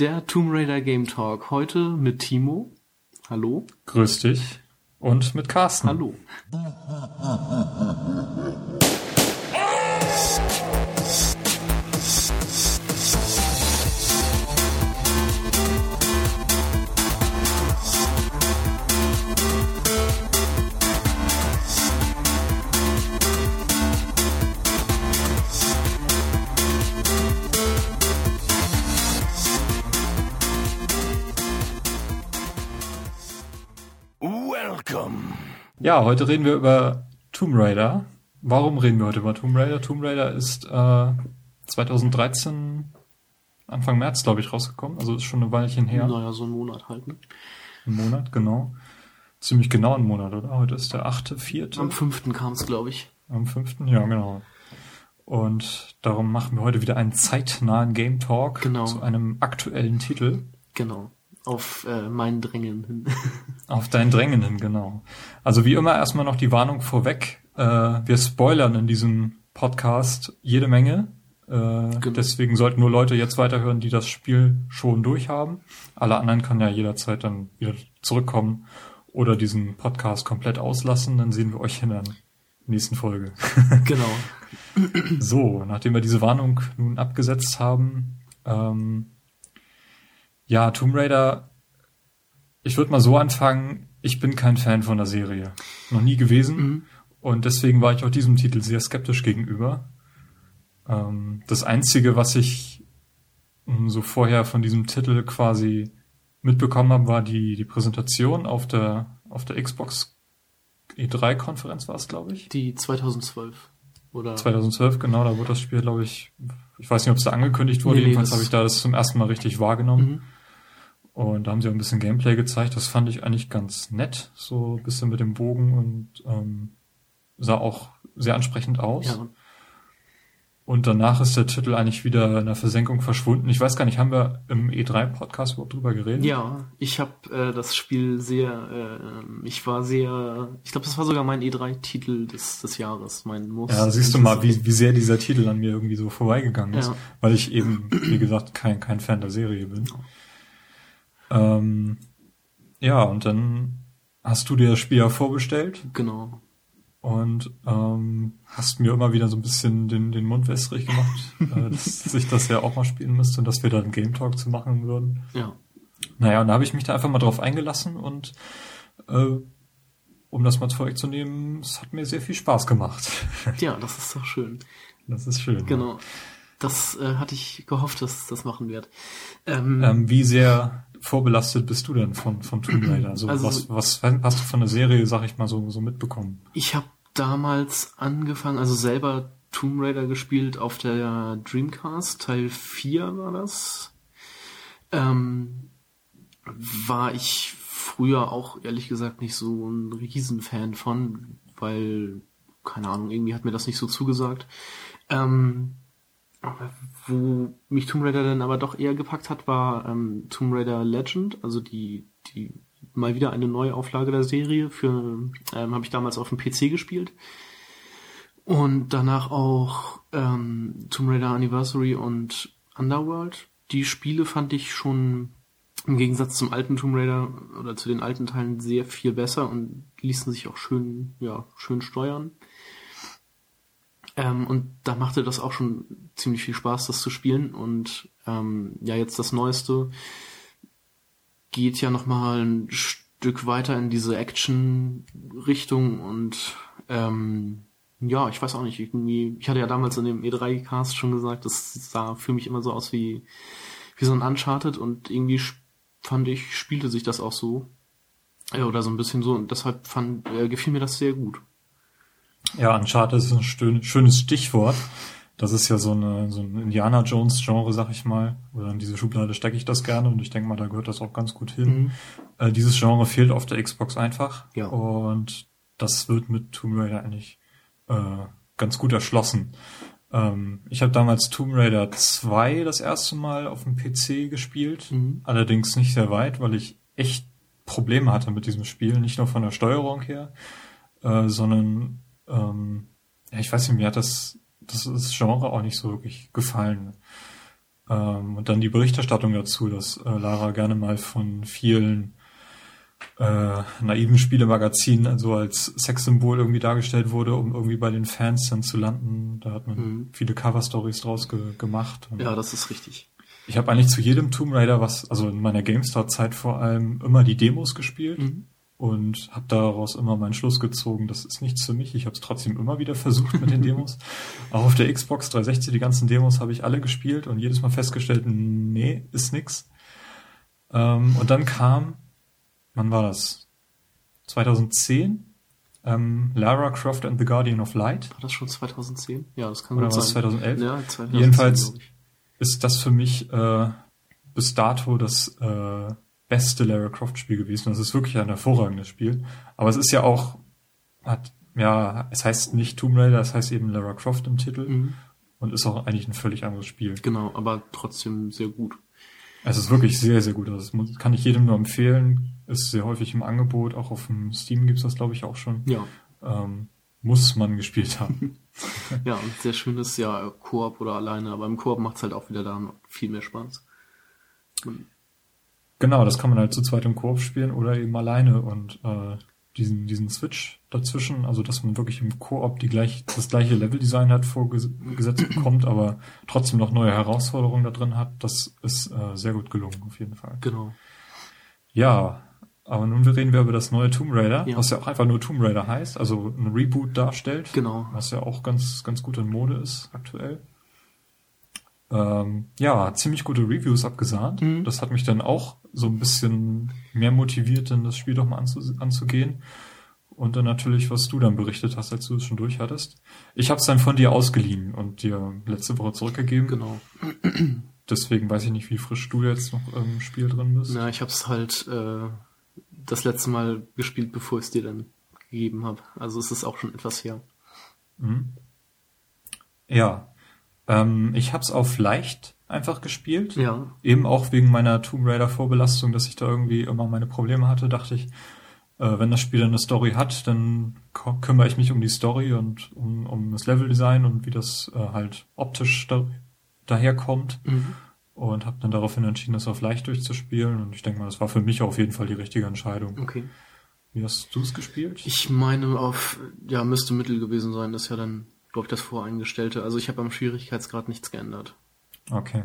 Der Tomb Raider Game Talk. Heute mit Timo. Hallo. Grüß dich. Und mit Carsten. Hallo. Ja, heute reden wir über Tomb Raider. Warum reden wir heute über Tomb Raider? Tomb Raider ist äh, 2013, Anfang März, glaube ich, rausgekommen. Also ist schon ein Weilchen her. Naja, so ein Monat halt. Ne? Ein Monat, genau. Ziemlich genau ein Monat, oder? Heute ist der achte, vierte. Am fünften kam es, glaube ich. Am fünften, ja, genau. Und darum machen wir heute wieder einen zeitnahen Game Talk Genau. zu einem aktuellen Titel. Genau. Auf äh, mein Drängen hin. Auf dein Drängen hin, genau. Also wie immer erstmal noch die Warnung vorweg. Äh, wir spoilern in diesem Podcast jede Menge. Äh, Deswegen sollten nur Leute jetzt weiterhören, die das Spiel schon durchhaben. Alle anderen können ja jederzeit dann wieder zurückkommen oder diesen Podcast komplett auslassen. Dann sehen wir euch in der nächsten Folge. genau. So, nachdem wir diese Warnung nun abgesetzt haben, ähm, ja, Tomb Raider, ich würde mal so anfangen, ich bin kein Fan von der Serie. Noch nie gewesen. Mhm. Und deswegen war ich auch diesem Titel sehr skeptisch gegenüber. Ähm, das Einzige, was ich mh, so vorher von diesem Titel quasi mitbekommen habe, war die, die Präsentation auf der, auf der Xbox E3-Konferenz war es, glaube ich. Die 2012. Oder 2012, genau, da wurde das Spiel, glaube ich, ich weiß nicht, ob es da angekündigt wurde, Nee, nee, jedenfalls das- habe ich da das zum ersten Mal richtig wahrgenommen. Mhm. Und da haben sie auch ein bisschen Gameplay gezeigt, das fand ich eigentlich ganz nett, so ein bisschen mit dem Bogen und ähm, sah auch sehr ansprechend aus. Ja, Und danach ist der Titel eigentlich wieder in der Versenkung verschwunden. Ich weiß gar nicht, haben wir im E3-Podcast überhaupt drüber geredet? ja ich habe äh, das Spiel sehr, äh, ich war sehr, ich glaube, das war sogar mein E3-Titel des, des Jahres, mein Muss. Ja, siehst du mal, wie, wie sehr dieser Titel an mir irgendwie so vorbeigegangen ist, Ja. weil ich eben, wie gesagt, kein, kein Fan der Serie bin. Ähm, ja, und dann hast du dir das Spiel ja vorbestellt Genau. und ähm, hast mir immer wieder so ein bisschen den, den Mund wässrig gemacht, äh, dass ich das ja auch mal spielen müsste und dass wir da einen Game Talk zu machen würden. Ja. Naja, und da habe ich mich da einfach mal drauf eingelassen und äh, um das mal vorwegzunehmen, es hat mir sehr viel Spaß gemacht. Ja, das ist doch schön. Das ist schön. Genau. Das äh, hatte ich gehofft, dass das machen wird. Ähm, Ähm, wie sehr vorbelastet bist du denn von, von Tomb Raider? Also, Also- was, was hast du von der Serie, sag ich mal, so, so mitbekommen? Ich habe damals angefangen, also selber Tomb Raider gespielt auf der Dreamcast, Teil 4 war das. Ähm, war ich früher auch ehrlich gesagt nicht so ein Riesenfan von, weil, keine Ahnung, irgendwie hat mir das nicht so zugesagt. Ähm, wo mich Tomb Raider dann aber doch eher gepackt hat, war ähm, Tomb Raider Legend, also die, die mal wieder eine neue Auflage der Serie. Für ähm, habe ich damals auf dem PC gespielt und danach auch ähm, Tomb Raider Anniversary und Underworld. Die Spiele fand ich schon im Gegensatz zum alten Tomb Raider oder zu den alten Teilen sehr viel besser und ließen sich auch schön, ja, schön steuern. Ähm, und da machte das auch schon ziemlich viel Spaß, das zu spielen. Und ähm, ja, jetzt das Neueste geht ja nochmal ein Stück weiter in diese Action-Richtung und ähm, ja, ich weiß auch nicht, irgendwie, ich hatte ja damals in dem E3-Cast schon gesagt, das sah für mich immer so aus wie, wie so ein Uncharted und irgendwie fand ich, spielte sich das auch so. Ja, oder so ein bisschen so und deshalb fand, äh, gefiel mir das sehr gut. Ja, Uncharted ist ein schönes Stichwort. Das ist ja so, eine, so ein Indiana Jones Genre, sag ich mal. Oder in diese Schublade stecke ich das gerne und ich denke mal, da gehört das auch ganz gut hin. Mhm. Äh, dieses Genre fehlt auf der Xbox einfach. Ja. Und das wird mit Tomb Raider eigentlich äh, ganz gut erschlossen. Ähm, ich habe damals Tomb Raider 2 das erste Mal auf dem PC gespielt. Mhm. Allerdings nicht sehr weit, weil ich echt Probleme hatte mit diesem Spiel. Nicht nur von der Steuerung her, äh, sondern ähm, ja, ich weiß nicht, mir hat das, das, das Genre auch nicht so wirklich gefallen. Ähm, und dann die Berichterstattung dazu, dass äh, Lara gerne mal von vielen äh, naiven Spielemagazinen also als Sexsymbol irgendwie dargestellt wurde, um irgendwie bei den Fans dann zu landen. Da hat man mhm. viele Cover-Stories draus ge gemacht. Ja, das ist richtig. Ich habe eigentlich zu jedem Tomb Raider, was, also in meiner GameStar-Zeit vor allem, immer die Demos gespielt. Mhm und habe daraus immer meinen Schluss gezogen, das ist nichts für mich. Ich habe es trotzdem immer wieder versucht mit den Demos. Auch auf der Xbox 360, die ganzen Demos habe ich alle gespielt und jedes Mal festgestellt, nee, ist nix. Ähm, und dann kam, wann war das? 2010? Ähm, Lara Croft and the Guardian of Light. War das schon 2010? Ja, das kann Oder gut war es 2011? Ja, 2010, Jedenfalls ist das für mich äh, bis dato das äh, beste Lara Croft Spiel gewesen. Das ist wirklich ein hervorragendes Spiel. Aber es ist ja auch, hat, ja, es heißt nicht Tomb Raider, es heißt eben Lara Croft im Titel. Mhm. Und ist auch eigentlich ein völlig anderes Spiel. Genau, aber trotzdem sehr gut. Es ist wirklich sehr, sehr gut. Das kann ich jedem nur empfehlen. Ist sehr häufig im Angebot. Auch auf dem Steam gibt's das, glaube ich, auch schon. Ja. Ähm, muss man gespielt haben. ja, und sehr schönes, ja, Koop oder alleine. Aber im Koop macht's halt auch wieder da viel mehr Spaß. Und Genau, das kann man halt zu zweit im Koop spielen oder eben alleine und äh, diesen, diesen Switch dazwischen, also dass man wirklich im Koop die gleich, das gleiche Leveldesign hat vorgesetzt bekommt, aber trotzdem noch neue Herausforderungen da drin hat, das ist äh, sehr gut gelungen, auf jeden Fall. Genau. Ja, aber nun reden wir über das neue Tomb Raider, ja. was ja auch einfach nur Tomb Raider heißt, also ein Reboot darstellt. Genau. Was ja auch ganz, ganz gut in Mode ist aktuell ähm, ja, ziemlich gute Reviews abgesahnt. Mhm. Das hat mich dann auch so ein bisschen mehr motiviert, dann das Spiel doch mal anzu anzugehen. Und dann natürlich, was du dann berichtet hast, als du es schon durch hattest. Ich habe es dann von dir ausgeliehen und dir letzte Woche zurückgegeben. Genau. Deswegen weiß ich nicht, wie frisch du jetzt noch im Spiel drin bist. Na, ich habe es halt äh, das letzte Mal gespielt, bevor ich es dir dann gegeben habe. Also es ist auch schon etwas her. Mhm. Ja, ähm, ich habe es auf leicht einfach gespielt. Ja. Eben auch wegen meiner Tomb Raider Vorbelastung, dass ich da irgendwie immer meine Probleme hatte, dachte ich, äh, wenn das Spiel eine Story hat, dann kümmere ich mich um die Story und um, um das Leveldesign und wie das äh, halt optisch da, daherkommt. Mhm. Und habe dann daraufhin entschieden, das auf leicht durchzuspielen. Und ich denke mal, das war für mich auf jeden Fall die richtige Entscheidung. Okay. Wie hast du es gespielt? Ich meine, auf, ja, müsste Mittel gewesen sein. Das ja dann glaube ich, das voreingestellte. Also ich habe am Schwierigkeitsgrad nichts geändert. Okay.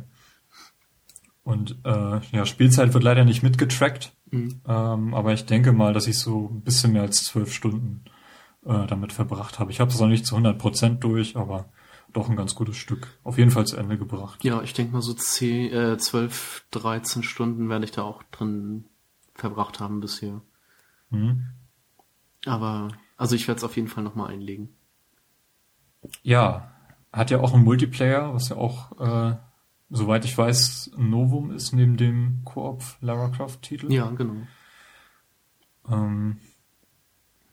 Und äh, ja, Spielzeit wird leider nicht mitgetrackt, mhm. ähm, aber ich denke mal, dass ich so ein bisschen mehr als zwölf Stunden äh, damit verbracht habe. Ich habe es noch nicht zu 100 Prozent durch, aber doch ein ganz gutes Stück. Auf jeden Fall zu Ende gebracht. Ja, ich denke mal so 10, äh, 12, 13 Stunden werde ich da auch drin verbracht haben bisher. Mhm. Aber, also ich werde es auf jeden Fall nochmal einlegen. Ja, hat ja auch einen Multiplayer, was ja auch, äh, soweit ich weiß, ein Novum ist neben dem Koop Lara Croft Titel. Ja, genau. Ähm,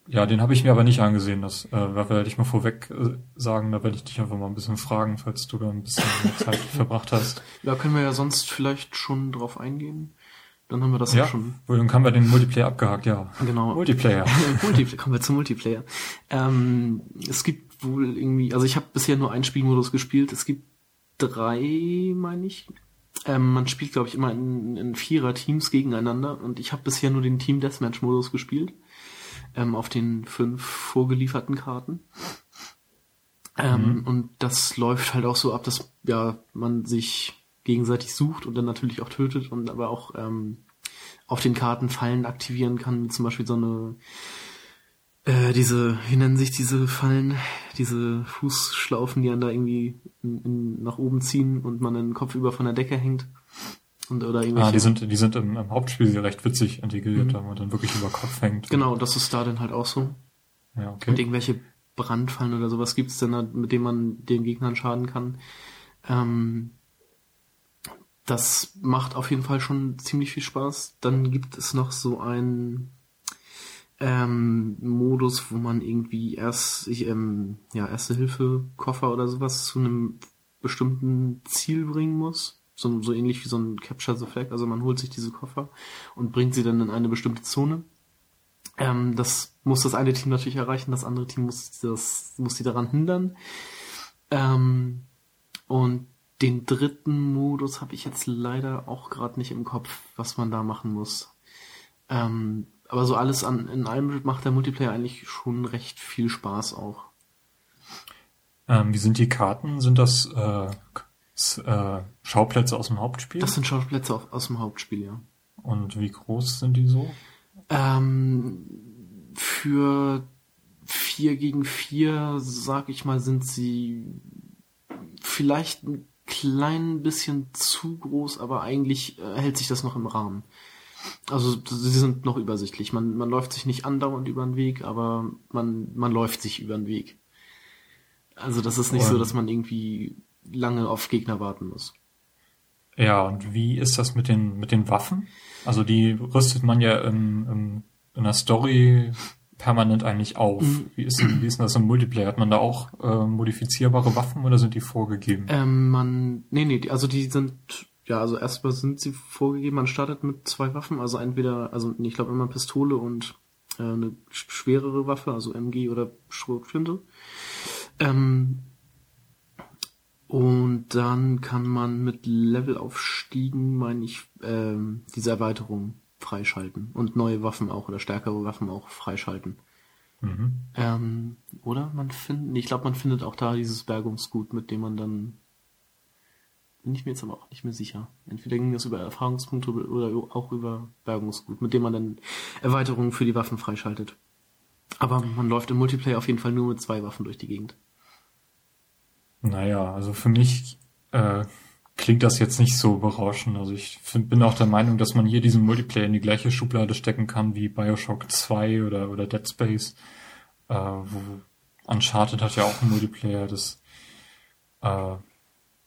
ja, den habe ich mir aber nicht angesehen. Das äh, werde ich mal vorweg äh, sagen. Da werde ich dich einfach mal ein bisschen fragen, falls du da ein bisschen Zeit verbracht hast. Da können wir ja sonst vielleicht schon drauf eingehen. Dann haben wir das ja, ja schon. Dann haben wir den Multiplayer abgehakt, ja. Genau. Multiplayer. Multiplayer. Kommen wir zum Multiplayer. Ähm, es gibt wohl irgendwie, also ich habe bisher nur einen Spielmodus gespielt. Es gibt drei, meine ich. Ähm, man spielt, glaube ich, immer in, in Vierer-Teams gegeneinander und ich habe bisher nur den Team Deathmatch-Modus gespielt. Ähm, auf den fünf vorgelieferten Karten. Ähm, mhm. Und das läuft halt auch so ab, dass ja man sich gegenseitig sucht und dann natürlich auch tötet und aber auch ähm, auf den Karten Fallen aktivieren kann, wie zum Beispiel so eine äh, diese, wie nennen sich diese Fallen, diese Fußschlaufen, die einen da irgendwie in, in, nach oben ziehen und man den Kopf über von der Decke hängt. Und, oder irgendwelche. Ah, die sind, die sind im, im Hauptspiel recht witzig integriert, mhm. da man dann wirklich über Kopf hängt. Genau, das ist da dann halt auch so. Ja, okay. Und irgendwelche Brandfallen oder sowas gibt's denn da, mit denen man den Gegnern schaden kann. Ähm, das macht auf jeden Fall schon ziemlich viel Spaß. Dann gibt es noch so ein ähm, Modus, wo man irgendwie erst ich, ähm, ja, Erste Hilfe Koffer oder sowas zu einem bestimmten Ziel bringen muss. So, so ähnlich wie so ein Capture the Flag. Also man holt sich diese Koffer und bringt sie dann in eine bestimmte Zone. Ähm, das muss das eine Team natürlich erreichen, das andere Team muss das muss sie daran hindern. Ähm, und den dritten Modus habe ich jetzt leider auch gerade nicht im Kopf, was man da machen muss. Ähm, aber so alles an, in allem macht der Multiplayer eigentlich schon recht viel Spaß auch. Ähm, wie sind die Karten? Sind das äh, äh, Schauplätze aus dem Hauptspiel? Das sind Schauplätze aus, dem Hauptspiel, ja. Und wie groß sind die so? Ähm, für vier gegen vier, sag ich mal, sind sie vielleicht ein klein bisschen zu groß, aber eigentlich äh, hält sich das noch im Rahmen. Also sie sind noch übersichtlich. Man, man läuft sich nicht andauernd über den Weg, aber man, man läuft sich über den Weg. Also das ist nicht und, so, dass man irgendwie lange auf Gegner warten muss. Ja, und wie ist das mit den, mit den Waffen? Also die rüstet man ja in, in, in der Story permanent eigentlich auf. Mhm. Wie ist, wie ist denn das im Multiplayer? Hat man da auch äh, modifizierbare Waffen oder sind die vorgegeben? Ähm, man, nee, nee, also die sind, ja, also erstmal sind sie vorgegeben, man startet mit zwei Waffen, also entweder, also ich glaube immer Pistole und äh, eine schwerere Waffe, also MG oder Schrotflinte. Ähm, und dann kann man mit Levelaufstiegen, meine ich, ähm, diese Erweiterung freischalten und neue Waffen auch oder stärkere Waffen auch freischalten. Mhm. Ähm, oder man findet, ich glaube, man findet auch da dieses Bergungsgut, mit dem man dann bin ich mir jetzt aber auch nicht mehr sicher. Entweder ging das über Erfahrungspunkte oder auch über Bergungsgut, mit dem man dann Erweiterungen für die Waffen freischaltet. Aber man läuft im Multiplayer auf jeden Fall nur mit zwei Waffen durch die Gegend. Naja, also für mich äh, klingt das jetzt nicht so berauschend. Also ich find, bin auch der Meinung, dass man hier diesen Multiplayer in die gleiche Schublade stecken kann wie Bioshock 2 oder, oder Dead Space. Äh, wo Uncharted hat ja auch einen Multiplayer. Das äh,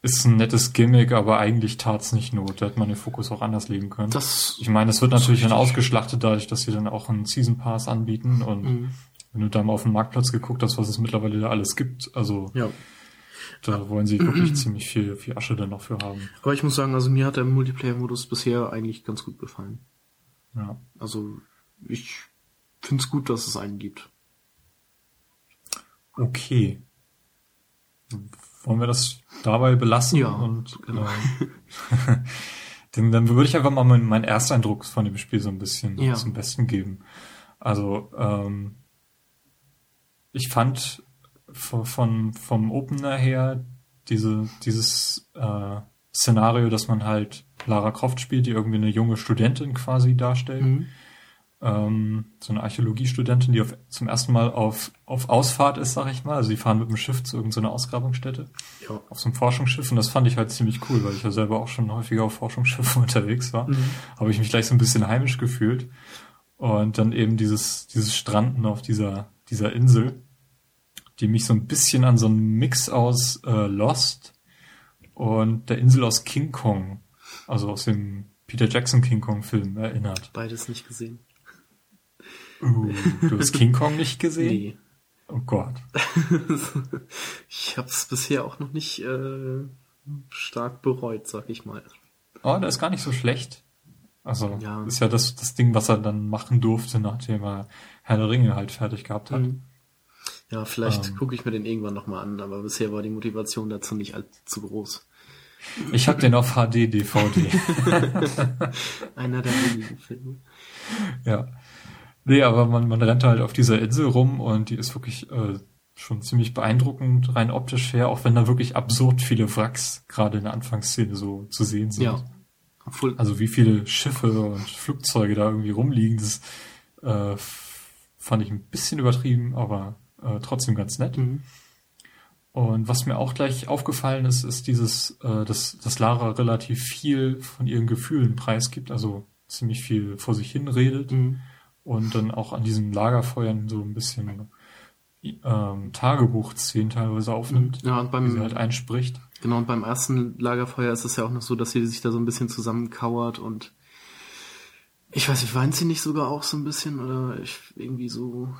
ist ein nettes Gimmick, aber eigentlich tat's nicht not. Da hätte man den Fokus auch anders legen können. Das ich meine, es wird natürlich dann ausgeschlachtet dadurch, dass sie dann auch einen Season Pass anbieten und mhm. wenn du da mal auf den Marktplatz geguckt hast, was es mittlerweile da alles gibt, also ja. Da wollen sie wirklich ziemlich viel, viel Asche dann noch für haben. Aber ich muss sagen, also mir hat der Multiplayer-Modus bisher eigentlich ganz gut gefallen. Ja. Also ich finde es gut, dass es einen gibt. Okay. Wollen wir das dabei belassen? Ja. Und, genau. Äh, dann, dann würde ich einfach mal meinen mein Ersteindruck von dem Spiel so ein bisschen ja. zum Besten geben. Also ähm, ich fand von, vom Opener her diese, dieses äh, Szenario, dass man halt Lara Croft spielt, die irgendwie eine junge Studentin quasi darstellt. Mhm. Ähm, so eine Archäologiestudentin, die auf, zum ersten Mal auf, auf Ausfahrt ist, sag ich mal. Also die fahren mit dem Schiff zu irgendeiner Ausgrabungsstätte. Ja. Auf so einem Forschungsschiff. Und das fand ich halt ziemlich cool, weil ich ja selber auch schon häufiger auf Forschungsschiffen unterwegs war. Mhm. Habe ich mich gleich so ein bisschen heimisch gefühlt. Und dann eben dieses, dieses Stranden auf dieser, dieser Insel die mich so ein bisschen an so einen Mix aus äh, Lost und der Insel aus King Kong, also aus dem Peter Jackson King Kong Film erinnert. Beides nicht gesehen. Uh, du hast King Kong nicht gesehen? Nee. Oh Gott. ich habe es bisher auch noch nicht äh, stark bereut, sag ich mal. Oh, der ist gar nicht so schlecht. Also ja. ist ja das, das Ding, was er dann machen durfte, nachdem er Herr der Ringe halt fertig gehabt hat. Mhm. Ja, vielleicht ähm, gucke ich mir den irgendwann nochmal an, aber bisher war die Motivation dazu nicht allzu groß. Ich habe den auf HD DVD. Einer der wenigen Filme. Ja. Nee, aber man, man rennt halt auf dieser Insel rum und die ist wirklich äh, schon ziemlich beeindruckend, rein optisch her, auch wenn da wirklich absurd viele Wracks gerade in der Anfangsszene so zu sehen sind. Ja. Obwohl, also wie viele Schiffe und Flugzeuge da irgendwie rumliegen, das äh, fand ich ein bisschen übertrieben, aber äh, trotzdem ganz nett. Mhm. Und was mir auch gleich aufgefallen ist, ist dieses, äh, dass, dass Lara relativ viel von ihren Gefühlen preisgibt, also ziemlich viel vor sich hin redet mhm. Und dann auch an diesen Lagerfeuern so ein bisschen ähm, Tagebuchszenen teilweise aufnimmt, ja, und beim, wie sie halt einspricht. Genau, und beim ersten Lagerfeuer ist es ja auch noch so, dass sie sich da so ein bisschen zusammenkauert und ich weiß nicht, weint sie nicht sogar auch so ein bisschen oder ich irgendwie so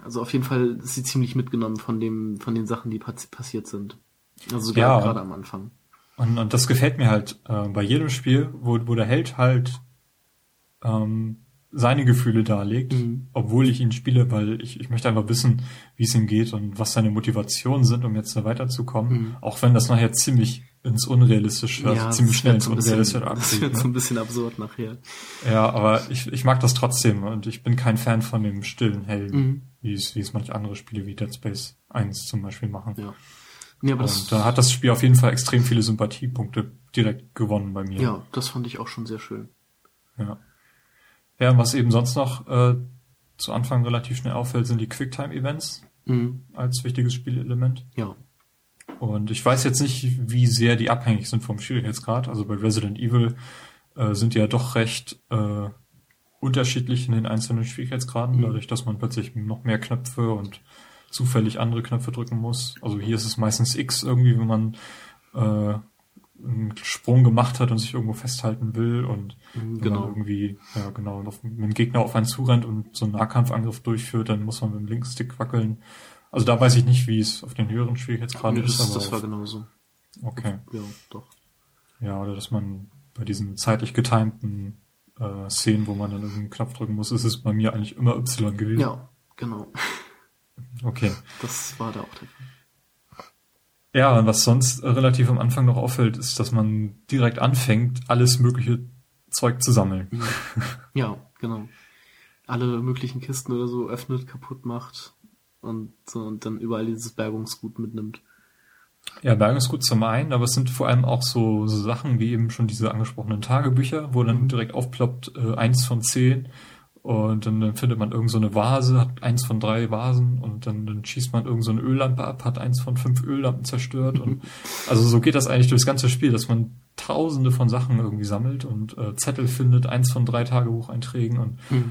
also auf jeden Fall ist sie ziemlich mitgenommen von dem, von den Sachen, die passiert sind. Also sogar ja, gerade am Anfang. Und, und das gefällt mir halt äh, bei jedem Spiel, wo, wo der Held halt ähm, seine Gefühle darlegt, mhm. obwohl ich ihn spiele, weil ich, ich möchte einfach wissen, wie es ihm geht und was seine Motivationen sind, um jetzt da weiterzukommen. Mhm. Auch wenn das nachher ziemlich ins Unrealistische, also Ja, ziemlich das schnell ins bisschen- Unrealistische Das abzieht. wird Ne? so ein bisschen absurd nachher. Ja, aber ich, ich mag das trotzdem und ich bin kein Fan von dem stillen Helden, Mhm. wie es, wie es manche andere Spiele wie Dead Space 1 zum Beispiel machen. Ja. Nee, aber das, Und da hat das Spiel auf jeden Fall extrem viele Sympathiepunkte direkt gewonnen bei mir. ja, das fand ich auch schon sehr schön. Ja, ja und was eben sonst noch äh, zu Anfang relativ schnell auffällt, sind die Quicktime-Events Mhm. als wichtiges Spielelement. Ja. Und ich weiß jetzt nicht, wie sehr die abhängig sind vom Schwierigkeitsgrad. Also bei Resident Evil äh, sind die ja doch recht äh, unterschiedlich in den einzelnen Schwierigkeitsgraden, Mhm. dadurch, dass man plötzlich noch mehr Knöpfe und zufällig andere Knöpfe drücken muss. Also hier ist es meistens X irgendwie, wenn man äh, einen Sprung gemacht hat und sich irgendwo festhalten will und Mhm, genau. irgendwie, ja genau, auf, wenn ein Gegner auf einen zurennt und so einen Nahkampfangriff durchführt, dann muss man mit dem Linkstick wackeln. Also da weiß ich nicht, wie es auf den höheren Schwierigkeitsgraden Nee, ist, das, aber das war genauso. okay. Ja, doch. Ja, oder dass man bei diesen zeitlich getimten äh, Szenen, wo man dann irgendeinen Knopf drücken muss, ist es bei mir eigentlich immer Y gewesen. Ja, genau. Okay. Das war da auch der Fall. Ja, und was sonst relativ am Anfang noch auffällt, ist, dass man direkt anfängt, alles mögliche Zeug zu sammeln. Ja, genau. Alle möglichen Kisten oder so öffnet, kaputt macht und so und dann überall dieses Bergungsgut mitnimmt. Ja, Bergen ist gut zum einen, aber es sind vor allem auch so, so Sachen wie eben schon diese angesprochenen Tagebücher, wo dann direkt aufploppt, äh, eins von zehn und dann, dann findet man irgend so eine Vase, hat eins von drei Vasen und dann, dann schießt man irgend so eine Öllampe ab, hat eins von fünf Öllampen zerstört und also so geht das eigentlich durchs ganze Spiel, dass man tausende von Sachen irgendwie sammelt und äh, Zettel findet, eins von drei Tagebucheinträgen und Hm.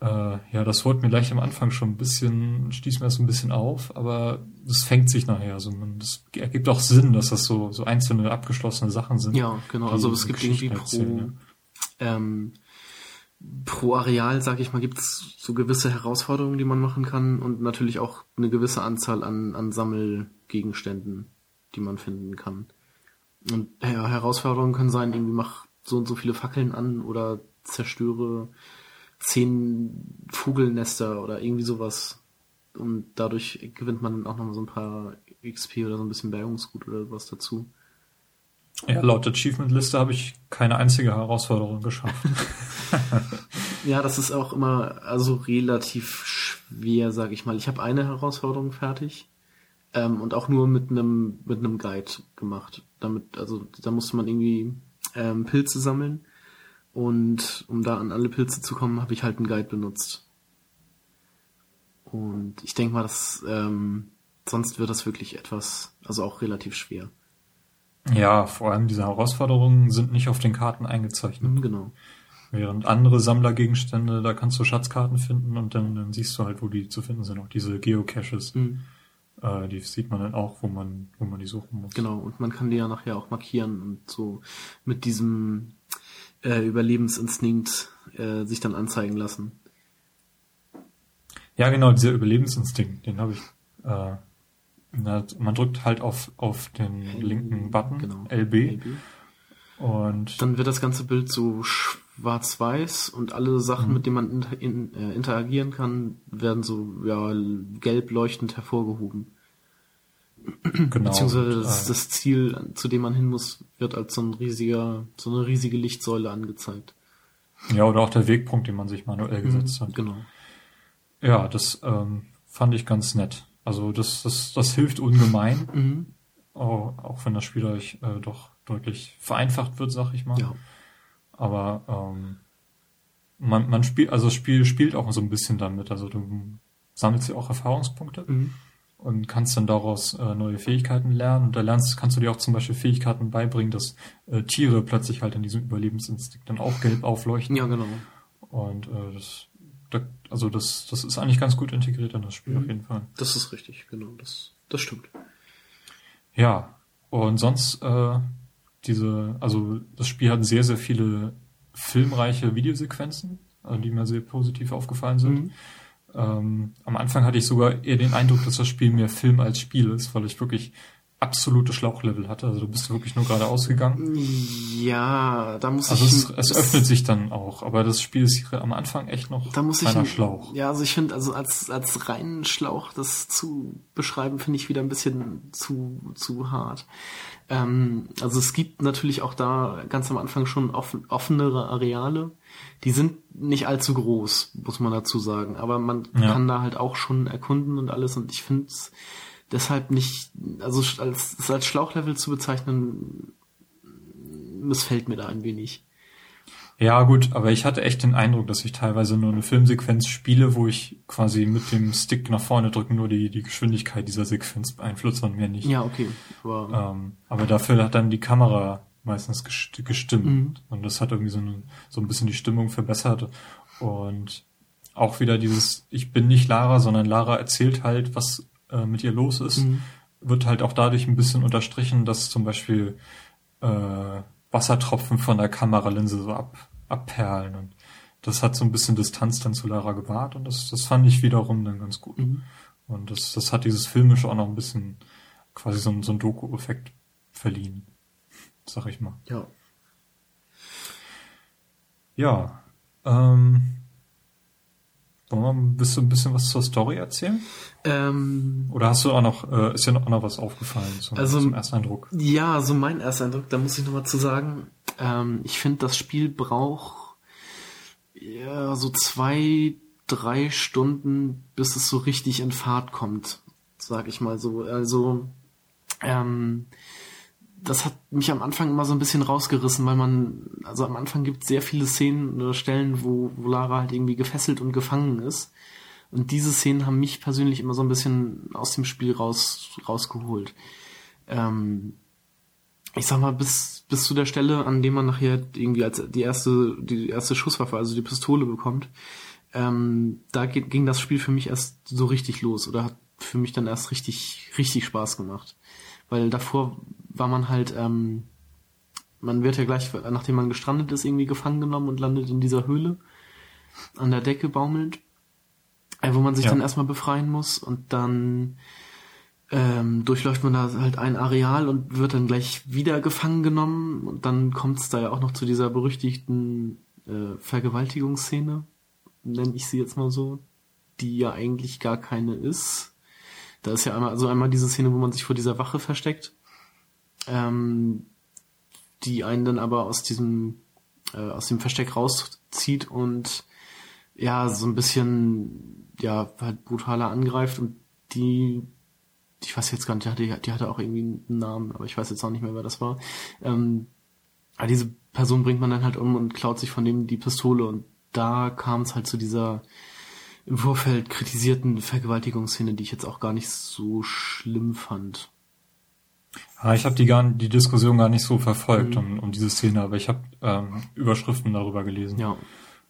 äh, ja, das wurde mir gleich am Anfang schon ein bisschen, stieß mir das ein bisschen auf, aber das fängt sich nachher. Also man, das ergibt auch Sinn, dass das so, so einzelne abgeschlossene Sachen sind. Ja, genau. Also es gibt irgendwie pro, ähm, pro Areal, sag ich mal, gibt's so gewisse Herausforderungen, die man machen kann und natürlich auch eine gewisse Anzahl an, an Sammelgegenständen, die man finden kann. Und ja, Herausforderungen können sein, irgendwie mach so und so viele Fackeln an oder zerstöre zehn Vogelnester oder irgendwie sowas. Und dadurch gewinnt man dann auch nochmal so ein paar XP oder so ein bisschen Bergungsgut oder was dazu. Ja, laut Achievement-Liste habe ich keine einzige Herausforderung geschafft. Ja, das ist auch immer also relativ schwer, sag ich mal. Ich habe eine Herausforderung fertig ähm, und auch nur mit einem mit einem Guide gemacht. Damit, also da musste man irgendwie ähm, Pilze sammeln und um da an alle Pilze zu kommen, habe ich halt einen Guide benutzt. Und ich denke mal, dass ähm, sonst wird das wirklich etwas, also auch relativ schwer. Ja, vor allem diese Herausforderungen sind nicht auf den Karten eingezeichnet. Mhm, genau. Während andere Sammlergegenstände, da kannst du Schatzkarten finden und dann, dann siehst du halt, wo die zu finden sind. Auch diese Geocaches, Mhm. äh, die sieht man dann auch, wo man, wo man die suchen muss. Genau, und man kann die ja nachher auch markieren und so mit diesem äh, Überlebensinstinkt äh, sich dann anzeigen lassen. Ja, genau, dieser Überlebensinstinkt, den habe ich. Äh, man drückt halt auf, auf den linken Button, Genau. LB, und Dann wird das ganze Bild so schwarz-weiß und alle Sachen, mit denen man inter in, äh, interagieren kann, werden so ja, gelb leuchtend hervorgehoben. genau. Beziehungsweise und, das, äh, das Ziel, zu dem man hin muss, wird als so ein riesiger, so eine riesige Lichtsäule angezeigt. ja, oder auch der Wegpunkt, den man sich manuell gesetzt hat. Genau. Ja, das ähm, fand ich ganz nett. Also das, das, das hilft ungemein, Mhm. auch, auch wenn das Spiel euch äh, doch deutlich vereinfacht wird, sag ich mal. Ja. Aber ähm, man, man spielt, also das Spiel spielt auch so ein bisschen damit. Also du sammelst ja auch Erfahrungspunkte Mhm. und kannst dann daraus äh, neue Fähigkeiten lernen. Und da lernst, kannst du dir auch zum Beispiel Fähigkeiten beibringen, dass äh, Tiere plötzlich halt in diesem Überlebensinstinkt dann auch gelb aufleuchten. Ja, genau. Und äh, das, da, also das, das ist eigentlich ganz gut integriert in das Spiel Mhm. auf jeden Fall. Das ist richtig, genau. Das, das stimmt. Ja, und sonst äh, diese, also das Spiel hat sehr, sehr viele filmreiche Videosequenzen, also die mir sehr positiv aufgefallen sind. Mhm. Ähm, am Anfang hatte ich sogar eher den Eindruck, dass das Spiel mehr Film als Spiel ist, weil ich wirklich absolute Schlauchlevel hatte. Also du bist wirklich nur geradeaus gegangen. Ja, da muss also ich. Also es, es öffnet sich dann auch, aber das Spiel ist am Anfang echt noch da muss ich ein Schlauch. Ja, also ich finde, also als, als reinen Schlauch das zu beschreiben, finde ich wieder ein bisschen zu, zu hart. Ähm, also es gibt natürlich auch da ganz am Anfang schon offen, offenere Areale. Die sind nicht allzu groß, muss man dazu sagen. Aber man ja. kann da halt auch schon erkunden und alles. Und ich finde es deshalb nicht, also als, als Schlauchlevel zu bezeichnen, missfällt mir da ein wenig. Ja, gut, aber ich hatte echt den Eindruck, dass ich teilweise nur eine Filmsequenz spiele, wo ich quasi mit dem Stick nach vorne drücken nur die, die Geschwindigkeit dieser Sequenz beeinflusst und mehr nicht. Ja, okay. Aber, ähm, aber dafür hat dann die Kamera meistens gestimmt. Mhm. Und das hat irgendwie so, eine, so ein bisschen die Stimmung verbessert. Und auch wieder dieses, ich bin nicht Lara, sondern Lara erzählt halt, was äh, mit ihr los ist, mhm. wird halt auch dadurch ein bisschen unterstrichen, dass zum Beispiel äh, Wassertropfen von der Kameralinse so ab, abperlen und das hat so ein bisschen Distanz dann zu Lara gewahrt und das, das fand ich wiederum dann ganz gut. Mhm. Und das, das hat dieses Filmische auch noch ein bisschen quasi so, so ein Doku-Effekt verliehen, sag ich mal. Ja. Ja. Ähm, wollen wir ein bisschen, ein bisschen was zur Story erzählen? Ähm, Oder hast du auch noch, äh, ist dir noch, noch was aufgefallen zum, also, zum Ersteindruck? Ja, so also mein Ersteindruck, da muss ich nochmal zu sagen, ähm, ich finde, das Spiel braucht ja, so zwei, drei Stunden, bis es so richtig in Fahrt kommt, sag ich mal so. Also, ähm, das hat mich am Anfang immer so ein bisschen rausgerissen, weil man, also am Anfang gibt es sehr viele Szenen oder Stellen, wo, wo Lara halt irgendwie gefesselt und gefangen ist. Und diese Szenen haben mich persönlich immer so ein bisschen aus dem Spiel raus, rausgeholt. Ähm, ich sag mal, bis, bis zu der Stelle, an dem man nachher irgendwie als die erste, die erste Schusswaffe, also die Pistole bekommt, ähm, da ging das Spiel für mich erst so richtig los oder hat für mich dann erst richtig, richtig Spaß gemacht. Weil davor war man halt, ähm, man wird ja gleich, nachdem man gestrandet ist, irgendwie gefangen genommen und landet in dieser Höhle an der Decke baumelnd, äh, wo man sich ja. dann erstmal befreien muss und dann ähm, durchläuft man da halt ein Areal und wird dann gleich wieder gefangen genommen und dann kommt es da ja auch noch zu dieser berüchtigten äh, Vergewaltigungsszene, nenne ich sie jetzt mal so, die ja eigentlich gar keine ist. Da ist ja einmal, also einmal diese Szene, wo man sich vor dieser Wache versteckt, ähm, die einen dann aber aus diesem, äh, aus dem Versteck rauszieht und ja, so ein bisschen, ja, halt brutaler angreift und die, ich weiß jetzt gar nicht, die hatte, die hatte auch irgendwie einen Namen, aber ich weiß jetzt auch nicht mehr, wer das war. Ähm, aber diese Person bringt man dann halt um und klaut sich von dem die Pistole und da kam es halt zu dieser im Vorfeld kritisierten Vergewaltigungsszene, die ich jetzt auch gar nicht so schlimm fand. Ja, ich habe die gar die Diskussion gar nicht so verfolgt mhm. um, um diese Szene, aber ich habe ähm, Überschriften darüber gelesen. Ja.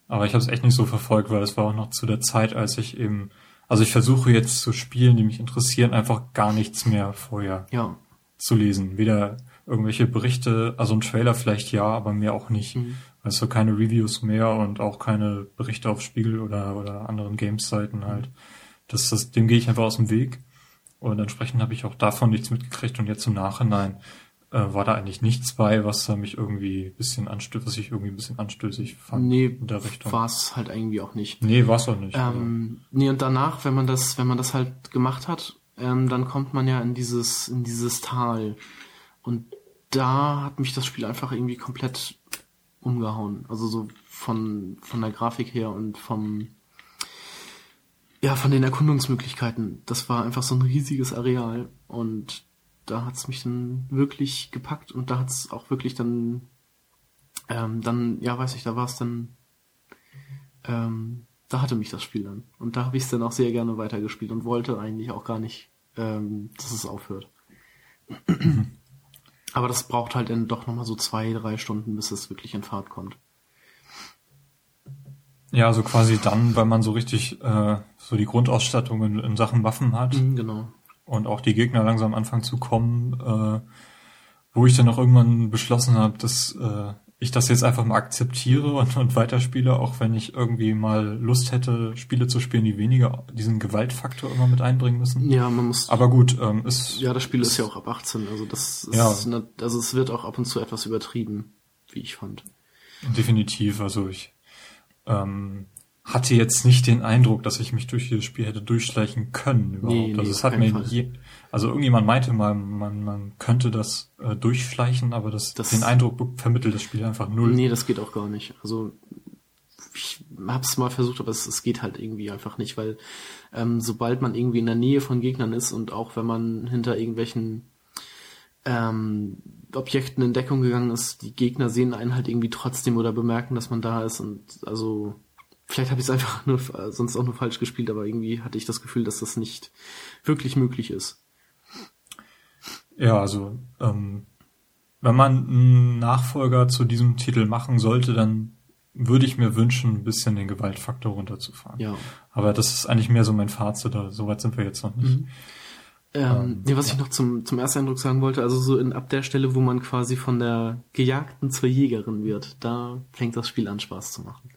Aber ich habe es echt nicht so verfolgt, weil es war auch noch zu der Zeit, als ich eben, also ich versuche jetzt zu Spielen, die mich interessieren, einfach gar nichts mehr vorher ja. zu lesen. Weder irgendwelche Berichte, also ein Trailer vielleicht ja, aber mehr auch nicht. Mhm. Also keine Reviews mehr und auch keine Berichte auf Spiegel oder, oder anderen Games-Seiten halt. Das, das, dem gehe ich einfach aus dem Weg. Und entsprechend habe ich auch davon nichts mitgekriegt und jetzt im Nachhinein äh, war da eigentlich nichts bei, was da mich irgendwie bisschen anstößt, was ich irgendwie ein bisschen anstößig fand. Nee, in der Richtung. war es halt irgendwie auch nicht. Nee, war es auch nicht. Ähm, nee, und danach, wenn man das, wenn man das halt gemacht hat, ähm, dann kommt man ja in dieses, in dieses Tal. Und da hat mich das Spiel einfach irgendwie komplett umgehauen. Also so von, von der Grafik her und vom, ja, von den Erkundungsmöglichkeiten. Das war einfach so ein riesiges Areal und da hat's mich dann wirklich gepackt und da hat's auch wirklich dann, ähm, dann, ja, weiß ich, da war es dann, ähm, da hatte mich das Spiel dann. Und da habe ich es dann auch sehr gerne weitergespielt und wollte eigentlich auch gar nicht, ähm, dass es aufhört. Aber das braucht halt dann doch nochmal so zwei, drei Stunden, bis es wirklich in Fahrt kommt. Ja, also quasi dann, weil man so richtig äh, so die Grundausstattung in, in Sachen Waffen hat. Mhm, genau. Und auch die Gegner langsam anfangen zu kommen, äh, wo ich dann auch irgendwann beschlossen habe, dass äh, ich das jetzt einfach mal akzeptiere und, und weiterspiele, auch wenn ich irgendwie mal Lust hätte, Spiele zu spielen, die weniger diesen Gewaltfaktor immer mit einbringen müssen. Ja, man muss. Aber gut, ähm, ist. Ja, das Spiel ist, ist ja auch ab 18, also das ist, ja. eine, also es wird auch ab und zu etwas übertrieben, wie ich fand. Definitiv, also ich ähm, hatte jetzt nicht den Eindruck, dass ich mich durch dieses Spiel hätte durchschleichen können überhaupt. Nee, nee, also es hat mir je, also irgendjemand meinte mal, man, man könnte das äh, durchschleichen, aber das, Das- den Eindruck vermittelt das Spiel einfach null. Nee, das geht auch gar nicht. Also ich hab's mal versucht, aber es, es geht halt irgendwie einfach nicht, weil ähm, sobald man irgendwie in der Nähe von Gegnern ist und auch wenn man hinter irgendwelchen ähm, Objekten in Deckung gegangen ist, die Gegner sehen einen halt irgendwie trotzdem oder bemerken, dass man da ist und also vielleicht habe ich es einfach nur äh, sonst auch nur falsch gespielt, aber irgendwie hatte ich das Gefühl, dass das nicht wirklich möglich ist. Ja, also ähm, wenn man einen Nachfolger zu diesem Titel machen sollte, dann würde ich mir wünschen, ein bisschen den Gewaltfaktor runterzufahren. Ja. Aber das ist eigentlich mehr so mein Fazit, da soweit sind wir jetzt noch nicht. Ähm, ja, was ich noch zum, zum Ersteindruck sagen wollte, also so in, ab der Stelle, wo man quasi von der Gejagten zur Jägerin wird, da fängt das Spiel an Spaß zu machen.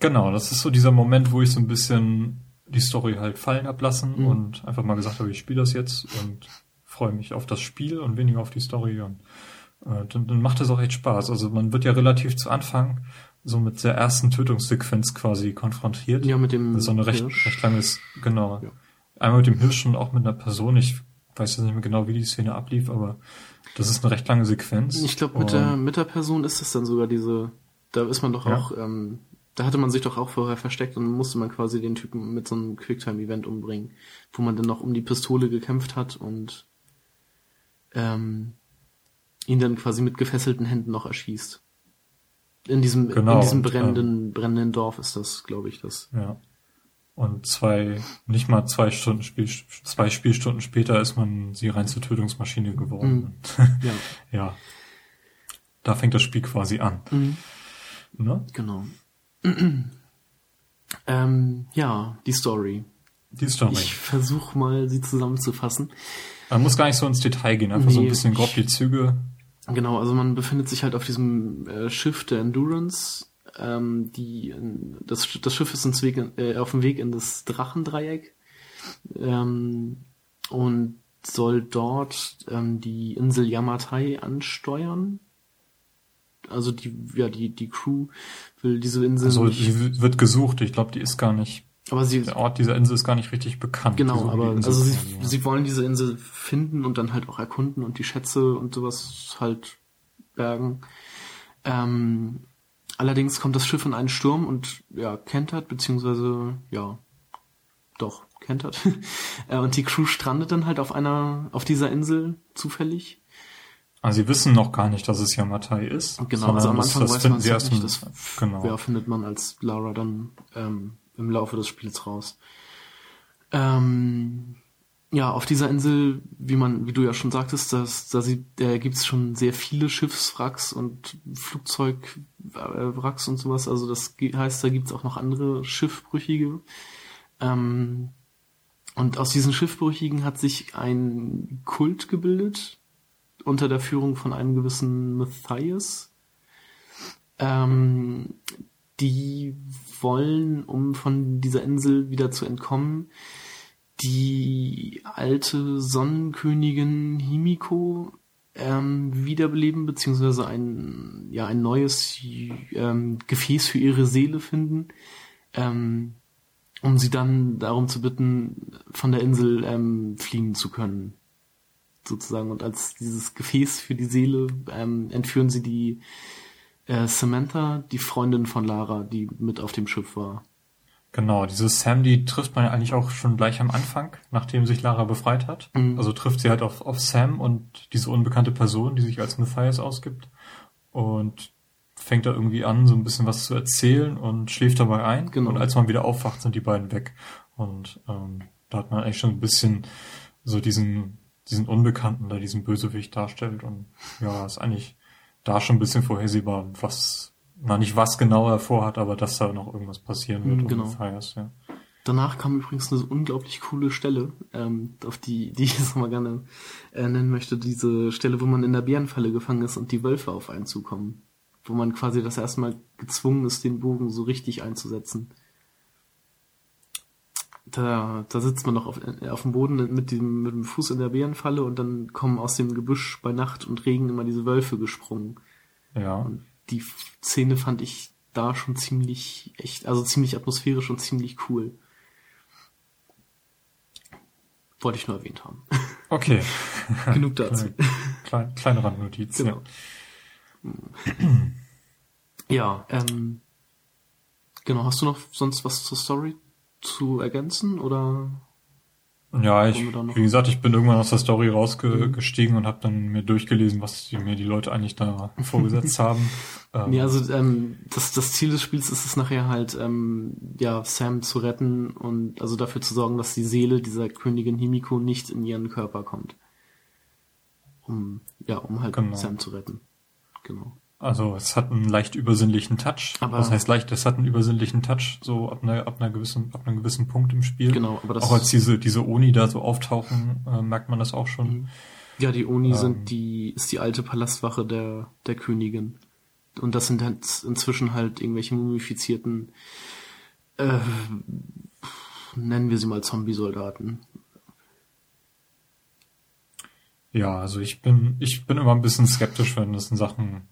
Genau, das ist so dieser Moment, wo ich so ein bisschen die Story halt fallen ablassen Mhm. und einfach mal gesagt habe, ich spiele das jetzt und freue mich auf das Spiel und weniger auf die Story und äh, dann, dann macht es auch echt Spaß. Also man wird ja relativ zu Anfang so mit der ersten Tötungssequenz quasi konfrontiert. Ja, mit dem so eine recht, Hirsch. recht langes, genau. Ja. Einmal mit dem Hirsch und auch mit einer Person. Ich weiß jetzt nicht mehr genau, wie die Szene ablief, aber das ist eine recht lange Sequenz. Ich glaube, mit der, mit der Person ist es dann sogar diese, da ist man doch Ja. auch, ähm, da hatte man sich doch auch vorher versteckt und musste man quasi den Typen mit so einem Quicktime-Event umbringen, wo man dann noch um die Pistole gekämpft hat und ähm, ihn dann quasi mit gefesselten Händen noch erschießt. In diesem, Genau, in diesem und, brennenden, brennenden Dorf ist das, glaube ich, das. Ja. Und zwei, nicht mal zwei Stunden Spiel, zwei Spielstunden später ist man sie rein zur Tötungsmaschine geworden. Ja. ja. Da fängt das Spiel quasi an. Mhm. Ne? Genau. ähm, ja, die Story. Die Story. Ich versuche mal, sie zusammenzufassen. Man muss gar nicht so ins Detail gehen, einfach so ein Nee, bisschen grob die Züge. Genau, also man befindet sich halt auf diesem äh, Schiff der Endurance. Ähm, die, das, das Schiff ist ins Weg, äh, auf dem Weg in das Drachendreieck ähm, und soll dort ähm, die Insel Yamatai ansteuern. Also die, ja, die, die Crew will diese Insel Also nicht, die wird gesucht. Ich glaube, die ist gar nicht, aber sie, der Ort dieser Insel ist gar nicht richtig bekannt. Genau, aber also sie, ja. sie wollen diese Insel finden und dann halt auch erkunden und die Schätze und sowas halt bergen. Ähm, allerdings kommt das Schiff in einen Sturm und ja, kentert, beziehungsweise ja, doch, kentert. Äh, und die Crew strandet dann halt auf einer, auf dieser Insel zufällig. Also sie wissen noch gar nicht, dass es Yamatai ist. Genau, also am Anfang das weiß man es sie halt erst nicht. Das genau. ja, findet man als Lara dann ähm, im Laufe des Spiels raus. Ähm, ja, auf dieser Insel, wie man, wie du ja schon sagtest, das, da sieht, da gibt's schon sehr viele Schiffswracks und Flugzeugwracks und sowas. Also das heißt, da gibt's auch noch andere Schiffbrüchige. Ähm, und aus diesen Schiffbrüchigen hat sich ein Kult gebildet unter der Führung von einem gewissen Matthias. Ähm, die wollen, um von dieser Insel wieder zu entkommen, die alte Sonnenkönigin Himiko ähm, wiederbeleben, beziehungsweise ein, ja, ein neues ähm, Gefäß für ihre Seele finden, ähm, um sie dann darum zu bitten, von der Insel ähm, fliehen zu können. Sozusagen. Und als dieses Gefäß für die Seele ähm, entführen sie die äh, Samantha, die Freundin von Lara, die mit auf dem Schiff war. Genau, diese Sam, die trifft man ja eigentlich auch schon gleich am Anfang, nachdem sich Lara befreit hat. Mhm. Also trifft sie halt auf, auf Sam und diese unbekannte Person, die sich als Matthias ausgibt. Und fängt da irgendwie an, so ein bisschen was zu erzählen und schläft dabei ein. Genau. Und als man wieder aufwacht, sind die beiden weg. Und ähm, da hat man eigentlich schon ein bisschen so diesen, diesen Unbekannten, da diesen Bösewicht darstellt. Und ja, ist eigentlich da schon ein bisschen vorhersehbar, was, na nicht was genau er vorhat, aber dass da noch irgendwas passieren wird Mhm, genau. Matthias, ja. Danach kam übrigens eine unglaublich coole Stelle, ähm, auf die, die ich jetzt mal gerne äh, nennen möchte. Diese Stelle, wo man in der Bärenfalle gefangen ist und die Wölfe auf einen zukommen. wo man quasi das erste Mal gezwungen ist, den Bogen so richtig einzusetzen. Da, da sitzt man noch auf, auf dem Boden mit dem, mit dem Fuß in der Bärenfalle und dann kommen aus dem Gebüsch bei Nacht und Regen immer diese Wölfe gesprungen. Ja. Und die Szene fand ich da schon ziemlich echt, also ziemlich atmosphärisch und ziemlich cool. Wollte ich nur erwähnt haben. Okay. Genug dazu. Kleine, kleine Randnotiz. Genau. Ja, ähm, genau. Hast du noch sonst was zur Story zu ergänzen oder? Ja, ich, wie gesagt, ich bin irgendwann aus der Story rausgestiegen und habe dann mir durchgelesen, was die, mir die Leute eigentlich da vorgesetzt haben. Ähm, Nee, also ähm, das, das Ziel des Spiels ist es nachher halt, ähm, ja, Sam zu retten und also dafür zu sorgen, dass die Seele dieser Königin Himiko nicht in ihren Körper kommt. Um, ja, um halt Genau. Sam zu retten. Genau. Also es hat einen leicht übersinnlichen Touch. Aber- Was heißt leicht? Es hat einen übersinnlichen Touch, so ab einer, ab einer gewissen, ab einem gewissen Punkt im Spiel. Genau, aber das auch als diese, diese Oni da so auftauchen, äh, merkt man das auch schon. Ja, die Oni Ähm. sind die, ist die alte Palastwache der, der Königin. Und das sind halt inzwischen halt irgendwelche mumifizierten, äh, nennen wir sie mal Zombie-Soldaten. Ja, also ich bin, ich bin immer ein bisschen skeptisch, wenn das in Sachen,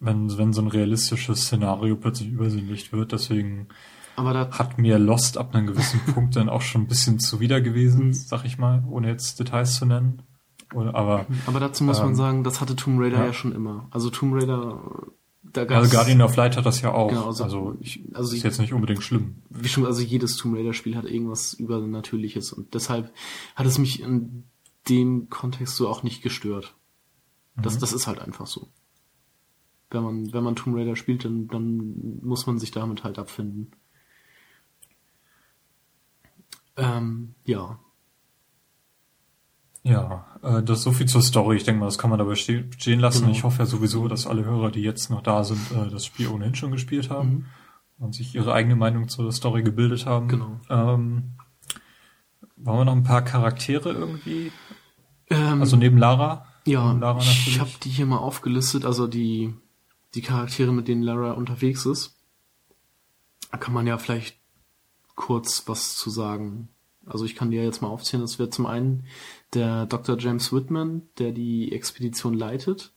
wenn, wenn so ein realistisches Szenario plötzlich übersinnlich wird. Deswegen hat mir Lost ab einem gewissen Punkt dann auch schon ein bisschen zuwider Mhm. gewesen, sag ich mal, ohne jetzt Details zu nennen. Oder, aber aber dazu muss man Ähm, sagen, das hatte Tomb Raider ja. ja, schon immer. Also Tomb Raider, da also gab's, Guardian of Light hat das ja auch. Genau, also, also- ich, also ist jetzt nicht unbedingt schlimm. wie schon, also jedes Tomb Raider Spiel hat irgendwas Übernatürliches und deshalb hat es mich in dem Kontext so auch nicht gestört. Das, Mhm. das ist halt einfach so. Wenn man, wenn man Tomb Raider spielt, dann, dann muss man sich damit halt abfinden. Ähm, ja. Ja, äh, das ist so viel zur Story. Ich denke mal, das kann man dabei ste stehen lassen. Genau. Ich hoffe ja sowieso, dass alle Hörer, die jetzt noch da sind, äh, das Spiel ohnehin schon gespielt haben Mhm. und sich ihre eigene Meinung zur Story gebildet haben. Genau. Ähm, wollen wir noch ein paar Charaktere irgendwie? Ähm, Also neben Lara? Ja, Neben Lara ich habe die hier mal aufgelistet, also die, die Charaktere, mit denen Lara unterwegs ist. Da kann man ja vielleicht kurz was zu sagen. Also ich kann dir jetzt mal aufzählen, das wird zum einen der Dr. James Whitman, der die Expedition leitet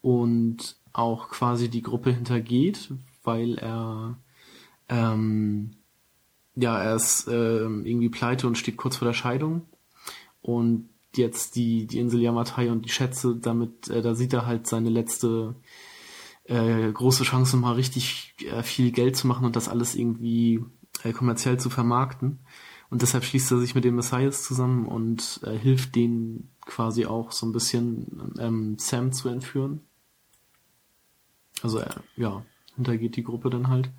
und auch quasi die Gruppe hintergeht, weil er ähm, ja, er ist ähm, irgendwie pleite und steht kurz vor der Scheidung und jetzt die, die Insel Yamatai und die Schätze, damit, äh, da sieht er halt seine letzte äh, große Chance, mal richtig äh, viel Geld zu machen und das alles irgendwie äh, kommerziell zu vermarkten. Und deshalb schließt er sich mit dem Messias zusammen und äh, hilft denen quasi auch so ein bisschen ähm, Sam zu entführen. Also er, ja, hintergeht die Gruppe dann halt.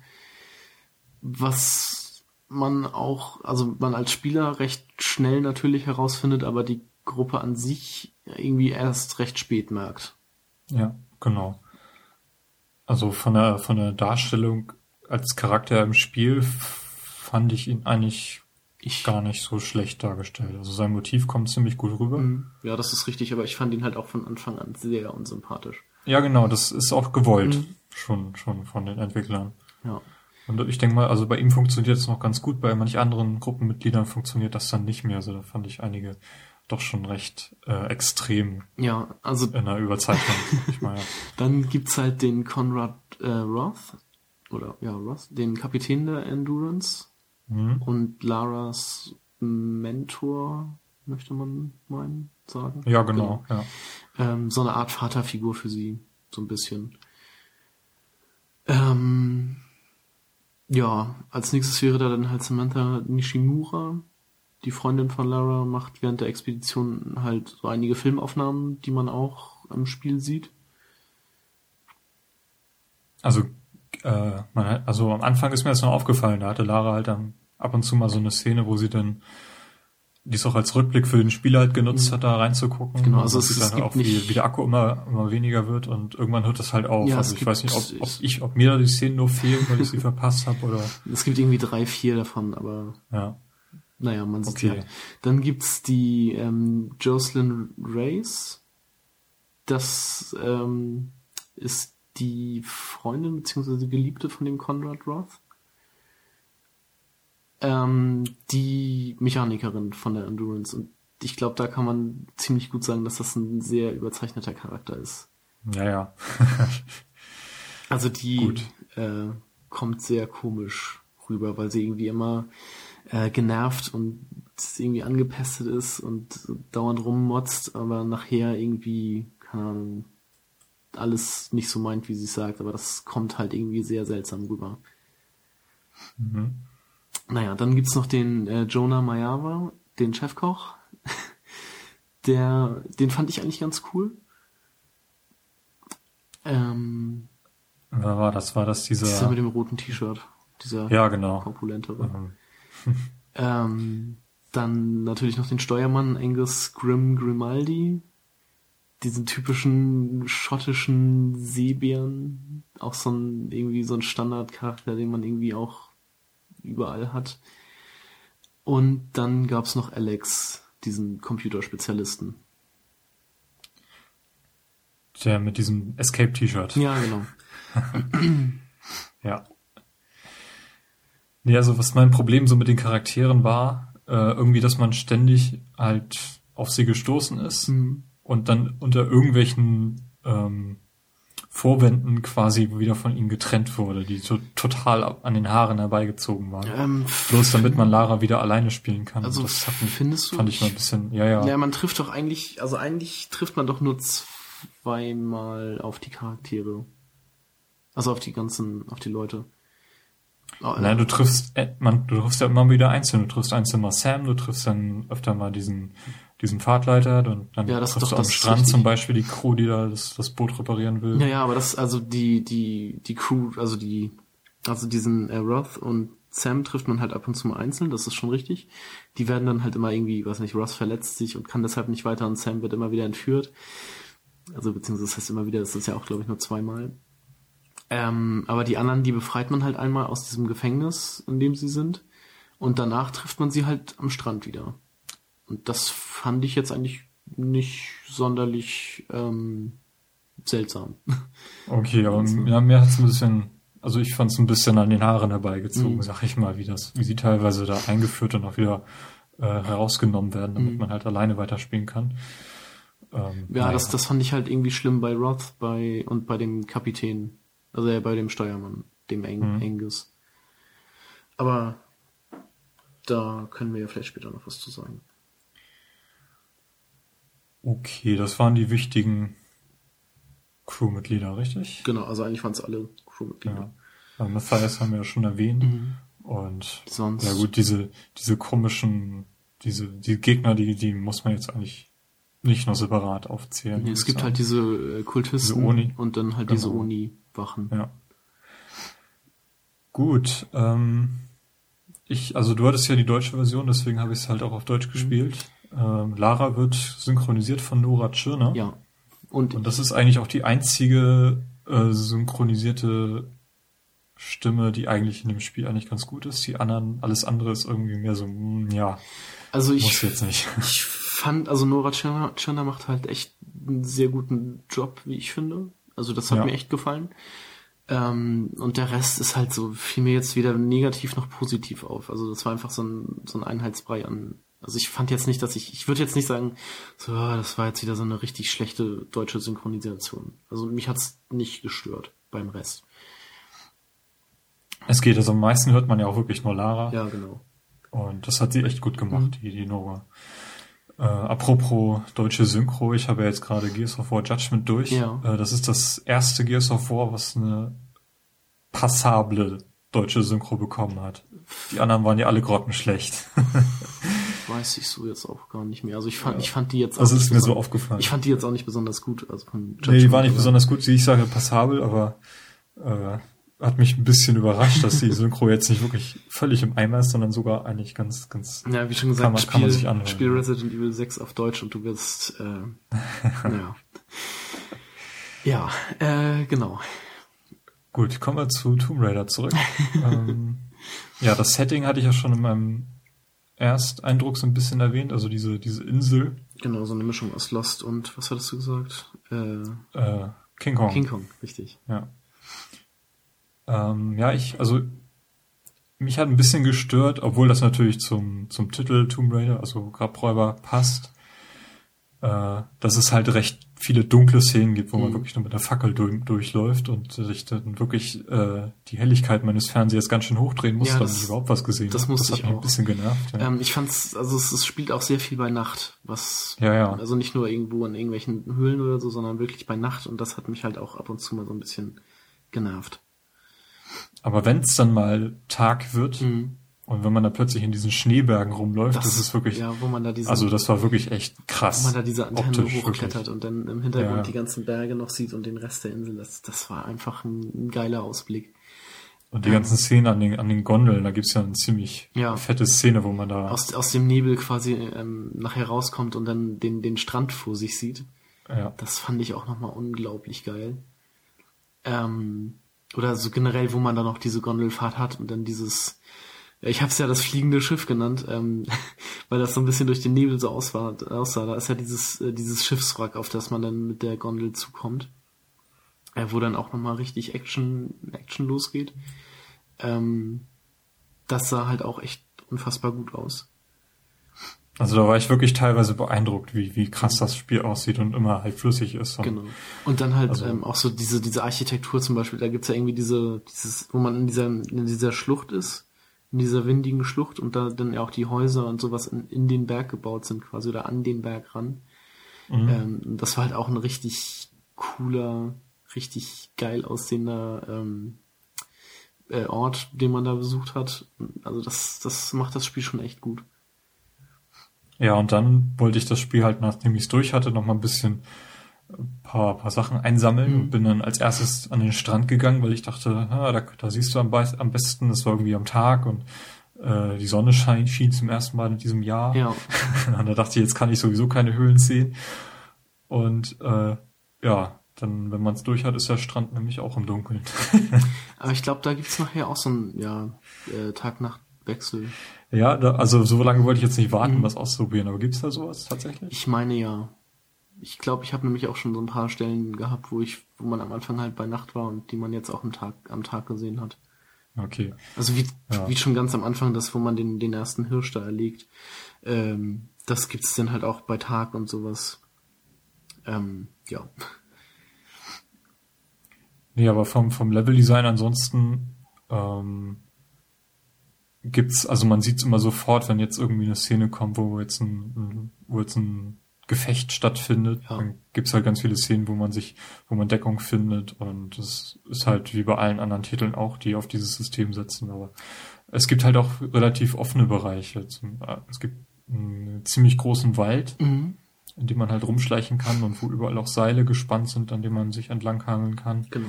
Was man auch, also man als Spieler recht schnell natürlich herausfindet, aber die Gruppe an sich irgendwie erst recht spät merkt. Ja, genau. Also von der, von der Darstellung als Charakter im Spiel fand ich ihn eigentlich Ich, gar nicht so schlecht dargestellt. Also sein Motiv kommt ziemlich gut rüber. Mhm. ja, das ist richtig, aber ich fand ihn halt auch von Anfang an sehr unsympathisch. Ja, genau, das ist auch gewollt. Mhm. Schon, schon von den Entwicklern. Ja. Und ich denke mal, also bei ihm funktioniert es noch ganz gut, bei manch anderen Gruppenmitgliedern funktioniert das dann nicht mehr. Also da fand ich einige doch schon recht äh, extrem Ja, also in der Überzeichnung. ich meine, dann gibt's halt den Conrad äh, Roth, oder ja, Roth, den Kapitän der Endurance hm, und Laras Mentor, möchte man meinen, sagen. ja, genau, ja. Ähm, so eine Art Vaterfigur für sie, so ein bisschen. Ähm, ja, als nächstes wäre da dann halt Samantha Nishimura. Die Freundin von Lara macht während der Expedition halt so einige Filmaufnahmen, die man auch im Spiel sieht. Also, äh, man also am Anfang ist mir das noch aufgefallen, da hatte Lara halt dann ab und zu mal so eine Szene, wo sie dann die es auch als Rückblick für den Spieler halt genutzt hat, da reinzugucken. Genau, also Und es- es dann gibt auch, wie, nicht- wie der Akku immer, immer weniger wird und irgendwann hört das halt auf. Ja, also ich weiß nicht, ob, ob ich, ob mir da die Szenen nur fehlen, weil ich sie verpasst habe oder Es gibt irgendwie drei, vier davon, aber ja. Naja, man sieht Okay. ja. Dann gibt's die ähm, Jocelyn Race. Das ähm, ist die Freundin bzw. Geliebte von dem Conrad Roth. Ähm, die Mechanikerin von der Endurance. Und ich glaube, da kann man ziemlich gut sagen, dass das ein sehr überzeichneter Charakter ist. Ja, ja. also die äh, kommt sehr komisch rüber, weil sie irgendwie immer äh, genervt und irgendwie angepestet ist und dauernd rummotzt, aber nachher irgendwie, keine Ahnung, alles nicht so meint, wie sie sagt, aber das kommt halt irgendwie sehr seltsam rüber. Mhm. Naja, dann gibt's noch den äh, Jonah Mayawa, den Chefkoch. Der, den fand ich eigentlich ganz cool. Ähm, Wer war das? War das dieser... Dieser mit dem roten T-Shirt. Dieser ja, genau. korpulentere. Mhm. ähm, dann natürlich noch den Steuermann Angus Grim Grimaldi. Diesen typischen schottischen Seebären. Auch so ein, irgendwie so ein Standardcharakter, den man irgendwie auch überall hat. Und dann gab's noch Alex, diesen Computerspezialisten. Der mit diesem Escape-T-Shirt. Ja, genau. ja. Nee, also was mein Problem so mit den Charakteren war, äh, irgendwie, dass man ständig halt auf sie gestoßen ist mhm. und dann unter irgendwelchen ähm, Vorwänden quasi wieder von ihnen getrennt wurde, die so total an den Haaren herbeigezogen waren. Ähm, Bloß damit man Lara wieder alleine spielen kann. Also das hat mich, findest du? Fand ich mal ein bisschen, ja, ja. Ja, man trifft doch eigentlich, also eigentlich trifft man doch nur zweimal auf die Charaktere. Also auf die ganzen, auf die Leute. Oh, Nein, du triffst, äh, man, du triffst ja immer wieder einzeln. Du triffst einzeln mal Sam, du triffst dann öfter mal diesen, diesen Fahrtleiter, dann, dann ja, das triffst doch, du am Strand zum Beispiel die Crew, die da das, das Boot reparieren will. Ja, ja, aber das, also die, die, die Crew, also die, also diesen äh, Roth und Sam trifft man halt ab und zu mal einzeln, das ist schon richtig. Die werden dann halt immer irgendwie, weiß nicht, Roth verletzt sich und kann deshalb nicht weiter und Sam wird immer wieder entführt. Also beziehungsweise das heißt immer wieder, das ist ja auch, glaube ich, nur zweimal. Ähm, aber die anderen, die befreit man halt einmal aus diesem Gefängnis, in dem sie sind. Und danach trifft man sie halt am Strand wieder. Und das fand ich jetzt eigentlich nicht sonderlich ähm, seltsam. Okay, aber ja, mir hat's ein bisschen, also ich fand es ein bisschen an den Haaren herbeigezogen, mhm. sag ich mal, wie das, wie sie teilweise da eingeführt und auch wieder äh, herausgenommen werden, damit mhm. man halt alleine weiterspielen kann. Ähm, ja, naja. das, das fand ich halt irgendwie schlimm bei Roth bei und bei dem Kapitän. Also ja, bei dem Steuermann, dem Eng mhm. Angus. Aber da können wir ja vielleicht später noch was zu sagen. Okay, das waren die wichtigen Crewmitglieder, richtig? Genau, also eigentlich waren es alle Crewmitglieder. Ja. Matthias haben wir ja schon erwähnt. Mhm. Und sonst. Ja gut, diese, diese komischen, diese, die Gegner, die, die muss man jetzt eigentlich nicht nur separat aufzählen. Nee, es gibt sagen. halt diese äh, Kultisten diese Oni. und dann halt genau. diese Oni-Wachen. Ja. Gut, ähm, ich, also du hattest ja die deutsche Version, deswegen habe ich es halt auch auf Deutsch mhm. gespielt. Ähm, Lara wird synchronisiert von Nora Tschirner. Ja. Und, und das ist eigentlich auch die einzige äh, synchronisierte Stimme, die eigentlich in dem Spiel eigentlich ganz gut ist. Die anderen, alles andere ist irgendwie mehr so, mh, hm, ja. Also ich, muss jetzt nicht. ich fand, also Nora Tschirner, Tschirner macht halt echt einen sehr guten Job, wie ich finde. Also das hat ja. mir echt gefallen. Ähm, und der Rest ist halt so, fiel mir jetzt weder negativ noch positiv auf. Also das war einfach so ein, so ein Einheitsbrei an. Also ich fand jetzt nicht, dass ich, ich würde jetzt nicht sagen, so, ah, das war jetzt wieder so eine richtig schlechte deutsche Synchronisation. Also mich hat's nicht gestört beim Rest. Es geht, also am meisten hört man ja auch wirklich nur Lara. Ja, genau. Und das hat sie echt gut gemacht, mhm. die, die Nora. Äh, apropos deutsche Synchro, ich habe ja jetzt gerade Gears of War Judgment durch. Ja. Äh, das ist das erste Gears of War, was eine passable deutsche Synchro bekommen hat. Die anderen waren ja alle grottenschlecht. Weiß ich so jetzt auch gar nicht mehr. Also ich fand, ja. ich fand die jetzt auch. Das ist mir so aufgefallen. Ich fand die jetzt auch nicht besonders gut. Also von nee, die war nicht besonders gut. Ich sage passabel, aber äh, hat mich ein bisschen überrascht, dass die Synchro jetzt nicht wirklich völlig im Eimer ist, sondern sogar eigentlich ganz, ganz. Ja, wie schon gesagt, kann man, Spiel, kann man sich anhören. Spiel Resident Evil 6 auf Deutsch und du wirst, äh, naja. Ja, äh, genau. Gut, kommen wir zu Tomb Raider zurück. ähm, ja, das Setting hatte ich ja schon in meinem Ersteindruck so ein bisschen erwähnt, also diese, diese Insel. Genau, so eine Mischung aus Lost und, was hattest du gesagt? Äh, äh King Kong. King Kong, richtig. Ja. Ähm, ja, ich, also mich hat ein bisschen gestört, obwohl das natürlich zum, zum Titel Tomb Raider, also Grabräuber, passt, äh, dass es halt recht viele dunkle Szenen gibt, wo man mhm. wirklich nur mit der Fackel durch, durchläuft und sich dann wirklich äh, die Helligkeit meines Fernsehers ganz schön hochdrehen muss, ja, damit ich überhaupt was gesehen Das habe. Das hat mich auch. ein bisschen genervt. Ja. Ähm, ich fand's, also es, es, spielt auch sehr viel bei Nacht, was ja, ja. also nicht nur irgendwo in irgendwelchen Höhlen oder so, sondern wirklich bei Nacht und das hat mich halt auch ab und zu mal so ein bisschen genervt. Aber wenn es dann mal Tag wird, mhm. Und wenn man da plötzlich in diesen Schneebergen rumläuft, das, das ist wirklich, ja, wo man da diese, also das war wirklich echt krass. Wo man da diese Antenne hochklettert wirklich. und dann im Hintergrund ja. die ganzen Berge noch sieht und den Rest der Insel, das, das war einfach ein, ein geiler Ausblick. Und die ganzen Szenen an den, an den Gondeln, da gibt's ja eine ziemlich ja. fette Szene, wo man da... Aus, aus dem Nebel quasi ähm, nachher rauskommt und dann den, den Strand vor sich sieht. Ja. Das fand ich auch nochmal unglaublich geil. Ähm, oder so generell, wo man da noch diese Gondelfahrt hat und dann dieses ich habe es ja das fliegende Schiff genannt, ähm, weil das so ein bisschen durch den Nebel so aussah. aussah. Da ist ja dieses, äh, dieses Schiffswrack, auf das man dann mit der Gondel zukommt. Äh, wo dann auch nochmal richtig Action, Action losgeht. Ähm, das sah halt auch echt unfassbar gut aus. Also da war ich wirklich teilweise beeindruckt, wie, wie krass das Spiel aussieht und immer halt flüssig ist. Und genau. Und dann halt also, ähm, auch so diese, diese Architektur zum Beispiel, da gibt's ja irgendwie diese, dieses, wo man in dieser, in dieser Schlucht ist in dieser windigen Schlucht und da dann ja auch die Häuser und sowas in, in den Berg gebaut sind, quasi oder an den Berg ran. Mhm. Ähm, das war halt auch ein richtig cooler, richtig geil aussehender ähm, äh, Ort, den man da besucht hat. Also das, das macht das Spiel schon echt gut. Ja, und dann wollte ich das Spiel halt, nachdem ich es durch hatte, noch mal ein bisschen paar, paar Sachen einsammeln mhm. und bin dann als erstes an den Strand gegangen, weil ich dachte, ah, da, da siehst du am, am besten, das war irgendwie am Tag und äh, die Sonne schein, schien zum ersten Mal in diesem Jahr. Ja. und da dachte ich, jetzt kann ich sowieso keine Höhlen sehen. Und äh, ja, dann, wenn man es durch hat, ist der Strand nämlich auch im Dunkeln. Aber ich glaube, da gibt's nachher auch so ein ja, äh, Tag-Nacht-Wechsel. Ja, da, also so lange wollte ich jetzt nicht warten, mhm. was auszuprobieren, aber gibt's da sowas tatsächlich? Ich meine ja ich glaube, ich habe nämlich auch schon so ein paar Stellen gehabt, wo ich, wo man am Anfang halt bei Nacht war und die man jetzt auch am Tag, am Tag gesehen hat. Okay. Also wie, ja. wie schon ganz am Anfang, das, wo man den, den ersten Hirsch da erlegt, ähm, das gibt's dann halt auch bei Tag und sowas. Ähm, ja. Nee, aber vom, vom Leveldesign ansonsten ähm, gibt's, also man sieht's immer sofort, wenn jetzt irgendwie eine Szene kommt, wo jetzt ein, wo jetzt ein Gefecht stattfindet. Ja. Dann gibt's halt ganz viele Szenen, wo man sich, wo man Deckung findet und das ist halt wie bei allen anderen Titeln auch, die auf dieses System setzen. Aber es gibt halt auch relativ offene Bereiche. Es gibt einen ziemlich großen Wald, mhm. in dem man halt rumschleichen kann und wo überall auch Seile gespannt sind, an denen man sich entlanghangeln kann. Genau.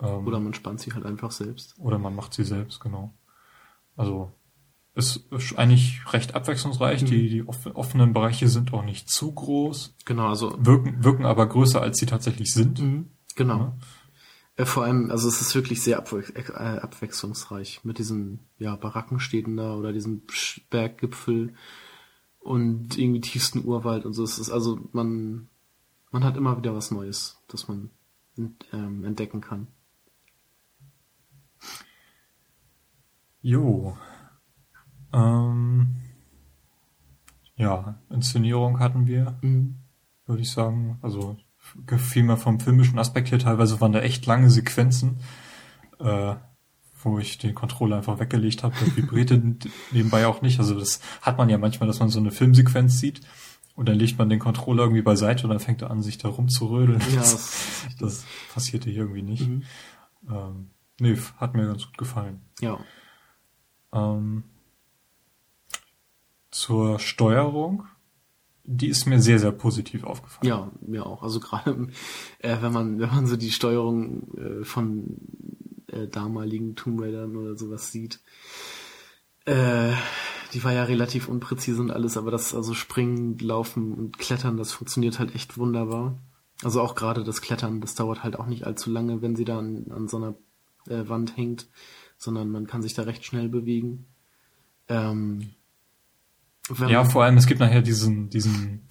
Ähm, oder man spannt sie halt einfach selbst. Oder man macht sie selbst, genau. Also ist eigentlich recht abwechslungsreich. Mhm. Die, die offenen Bereiche sind auch nicht zu groß. Genau, also. Wirken, wirken aber größer, als sie tatsächlich sind. Mhm. Genau. Ja. Äh, vor allem, also es ist wirklich sehr abwe äh, abwechslungsreich mit diesen ja, Barackenstädten da oder diesem Berggipfel und irgendwie tiefsten Urwald und so. Es ist also, man, man hat immer wieder was Neues, das man ähm, entdecken kann. Jo, ähm, ja, Inszenierung hatten wir, mhm. würde ich sagen. Also gefiel mir vom filmischen Aspekt hier teilweise waren da echt lange Sequenzen, äh, wo ich den Controller einfach weggelegt habe. Der vibrierte nebenbei auch nicht. Also das hat man ja manchmal, dass man so eine Filmsequenz sieht und dann legt man den Controller irgendwie beiseite und dann fängt er an, sich da rumzurödeln. Ja, das, das passierte hier irgendwie nicht. Mhm. Ähm, nee, hat mir ganz gut gefallen. Ja. Ähm, zur Steuerung, die ist mir sehr, sehr positiv aufgefallen. Ja, mir auch. Also gerade äh, wenn man, wenn man so die Steuerung äh, von äh, damaligen Tomb Raidern oder sowas sieht, äh, die war ja relativ unpräzise und alles, aber das, also Springen, Laufen und Klettern, das funktioniert halt echt wunderbar. Also auch gerade das Klettern, das dauert halt auch nicht allzu lange, wenn sie da an, an so einer äh, Wand hängt, sondern man kann sich da recht schnell bewegen. Ähm, ja, vor allem, es gibt nachher diesen, diesen,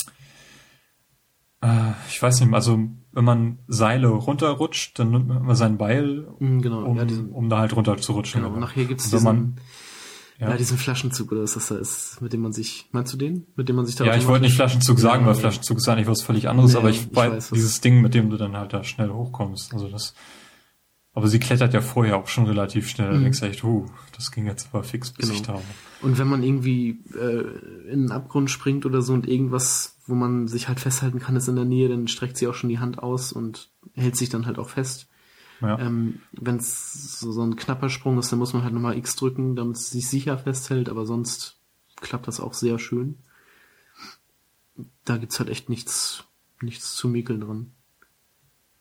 Äh, ich weiß nicht, also wenn man Seile runterrutscht, dann nimmt man immer sein Beil, Mhm, genau, um, ja, diesen, um da halt runter zu rutschen. genau. Und nachher gibt's wenn diesen, man, ja. ja. diesen Flaschenzug oder was das da ist, mit dem man sich, meinst du den? Mit dem man sich da ja, ich wollte nicht Flaschenzug sagen, weil. Flaschenzug ist eigentlich was völlig anderes, Nee, aber ich ich weiß, dieses Ding, mit dem du dann halt da schnell hochkommst. Also das, aber sie klettert ja vorher auch schon relativ schnell. Da Mhm. denkst du echt, huh, das ging jetzt aber fix, bis Genau. ich da war. Und wenn man irgendwie äh, in einen Abgrund springt oder so und irgendwas, wo man sich halt festhalten kann, ist in der Nähe, dann streckt sie auch schon die Hand aus und hält sich dann halt auch fest. Ja. Ähm, wenn es so, so ein knapper Sprung ist, dann muss man halt nochmal X drücken, damit es sich sicher festhält, aber sonst klappt das auch sehr schön. Da gibt's halt echt nichts, nichts zu mäkeln dran.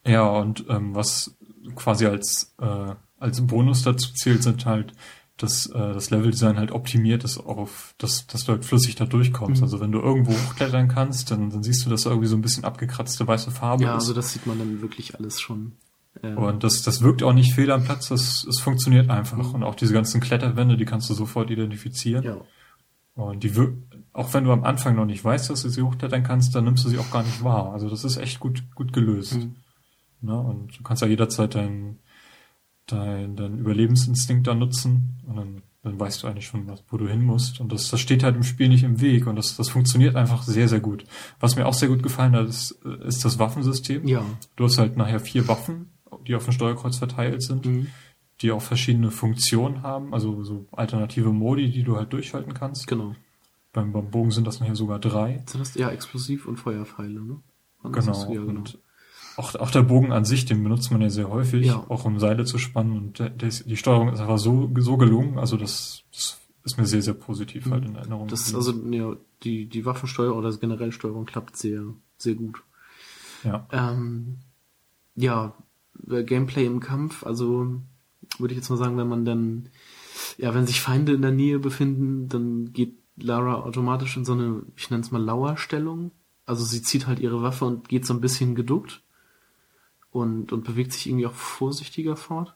Ja, und ähm, was quasi als, äh, als Bonus dazu zählt, sind halt, dass äh, das Leveldesign halt optimiert ist auf, dass, dass du halt flüssig da durchkommst. Mhm. Also wenn du irgendwo hochklettern kannst, dann, dann siehst du, dass da irgendwie so ein bisschen abgekratzte weiße Farbe Ja, ist. also das sieht man dann wirklich alles schon. Ähm, Und das, das wirkt auch nicht fehl am Platz, das, es funktioniert einfach. Mhm. Und auch diese ganzen Kletterwände, die kannst du sofort identifizieren. ja. Und die wir auch wenn du am Anfang noch nicht weißt, dass du sie hochklettern kannst, dann nimmst du sie auch gar nicht wahr. Also das ist echt gut, gut gelöst. Mhm. Ne? Und du kannst ja jederzeit deinen dein, dein Überlebensinstinkt da nutzen und dann, dann weißt du eigentlich schon, was, wo du hin musst. Und das, das steht halt im Spiel nicht im Weg und das, das funktioniert einfach sehr, sehr gut. Was mir auch sehr gut gefallen hat, ist, ist das Waffensystem. Ja. Du hast halt nachher vier Waffen, die auf dem Steuerkreuz verteilt sind, Mhm. die auch verschiedene Funktionen haben, also so alternative Modi, die du halt durchhalten kannst. Genau. Beim, beim Bogen sind das nachher sogar drei. Sind das ja Explosiv- und Feuerpfeile, ne? Das Genau. das? Ja, genau. Und auch, auch der Bogen an sich, den benutzt man ja sehr häufig, Ja. auch um Seile zu spannen. Und der, der ist, die Steuerung ist einfach so, so gelungen. Also das, das ist mir sehr, sehr positiv halt in Erinnerung. Mhm. Das, geblieben. also, ja, die, die Waffensteuerung oder generell Steuerung klappt sehr, sehr gut. ja. Ähm, ja, äh, Gameplay im Kampf, also würde ich jetzt mal sagen, wenn man dann, ja, wenn sich Feinde in der Nähe befinden, dann geht Lara automatisch in so eine, ich nenne es mal Lauerstellung. Also sie zieht halt ihre Waffe und geht so ein bisschen geduckt und, und bewegt sich irgendwie auch vorsichtiger fort.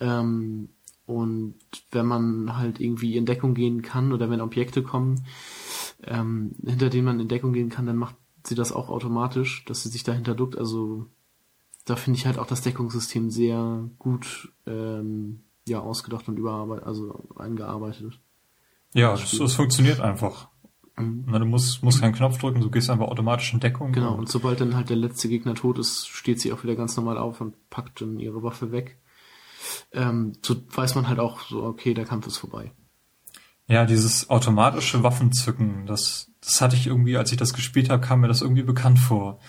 Ähm, und wenn man halt irgendwie in Deckung gehen kann oder wenn Objekte kommen, ähm, hinter denen man in Deckung gehen kann, dann macht sie das auch automatisch, dass sie sich dahinter duckt. Also da finde ich halt auch das Deckungssystem sehr gut ähm, ja ausgedacht und überarbeitet, also eingearbeitet. Ja, es, es funktioniert einfach. Na, Du musst, musst keinen Knopf drücken, du gehst einfach automatisch in Deckung. Genau, und sobald dann halt der letzte Gegner tot ist, steht sie auch wieder ganz normal auf und packt dann ihre Waffe weg. Ähm, so weiß man halt auch so, okay, der Kampf ist vorbei. Ja, dieses automatische Waffenzücken, das, das hatte ich irgendwie, als ich das gespielt habe, kam mir das irgendwie bekannt vor.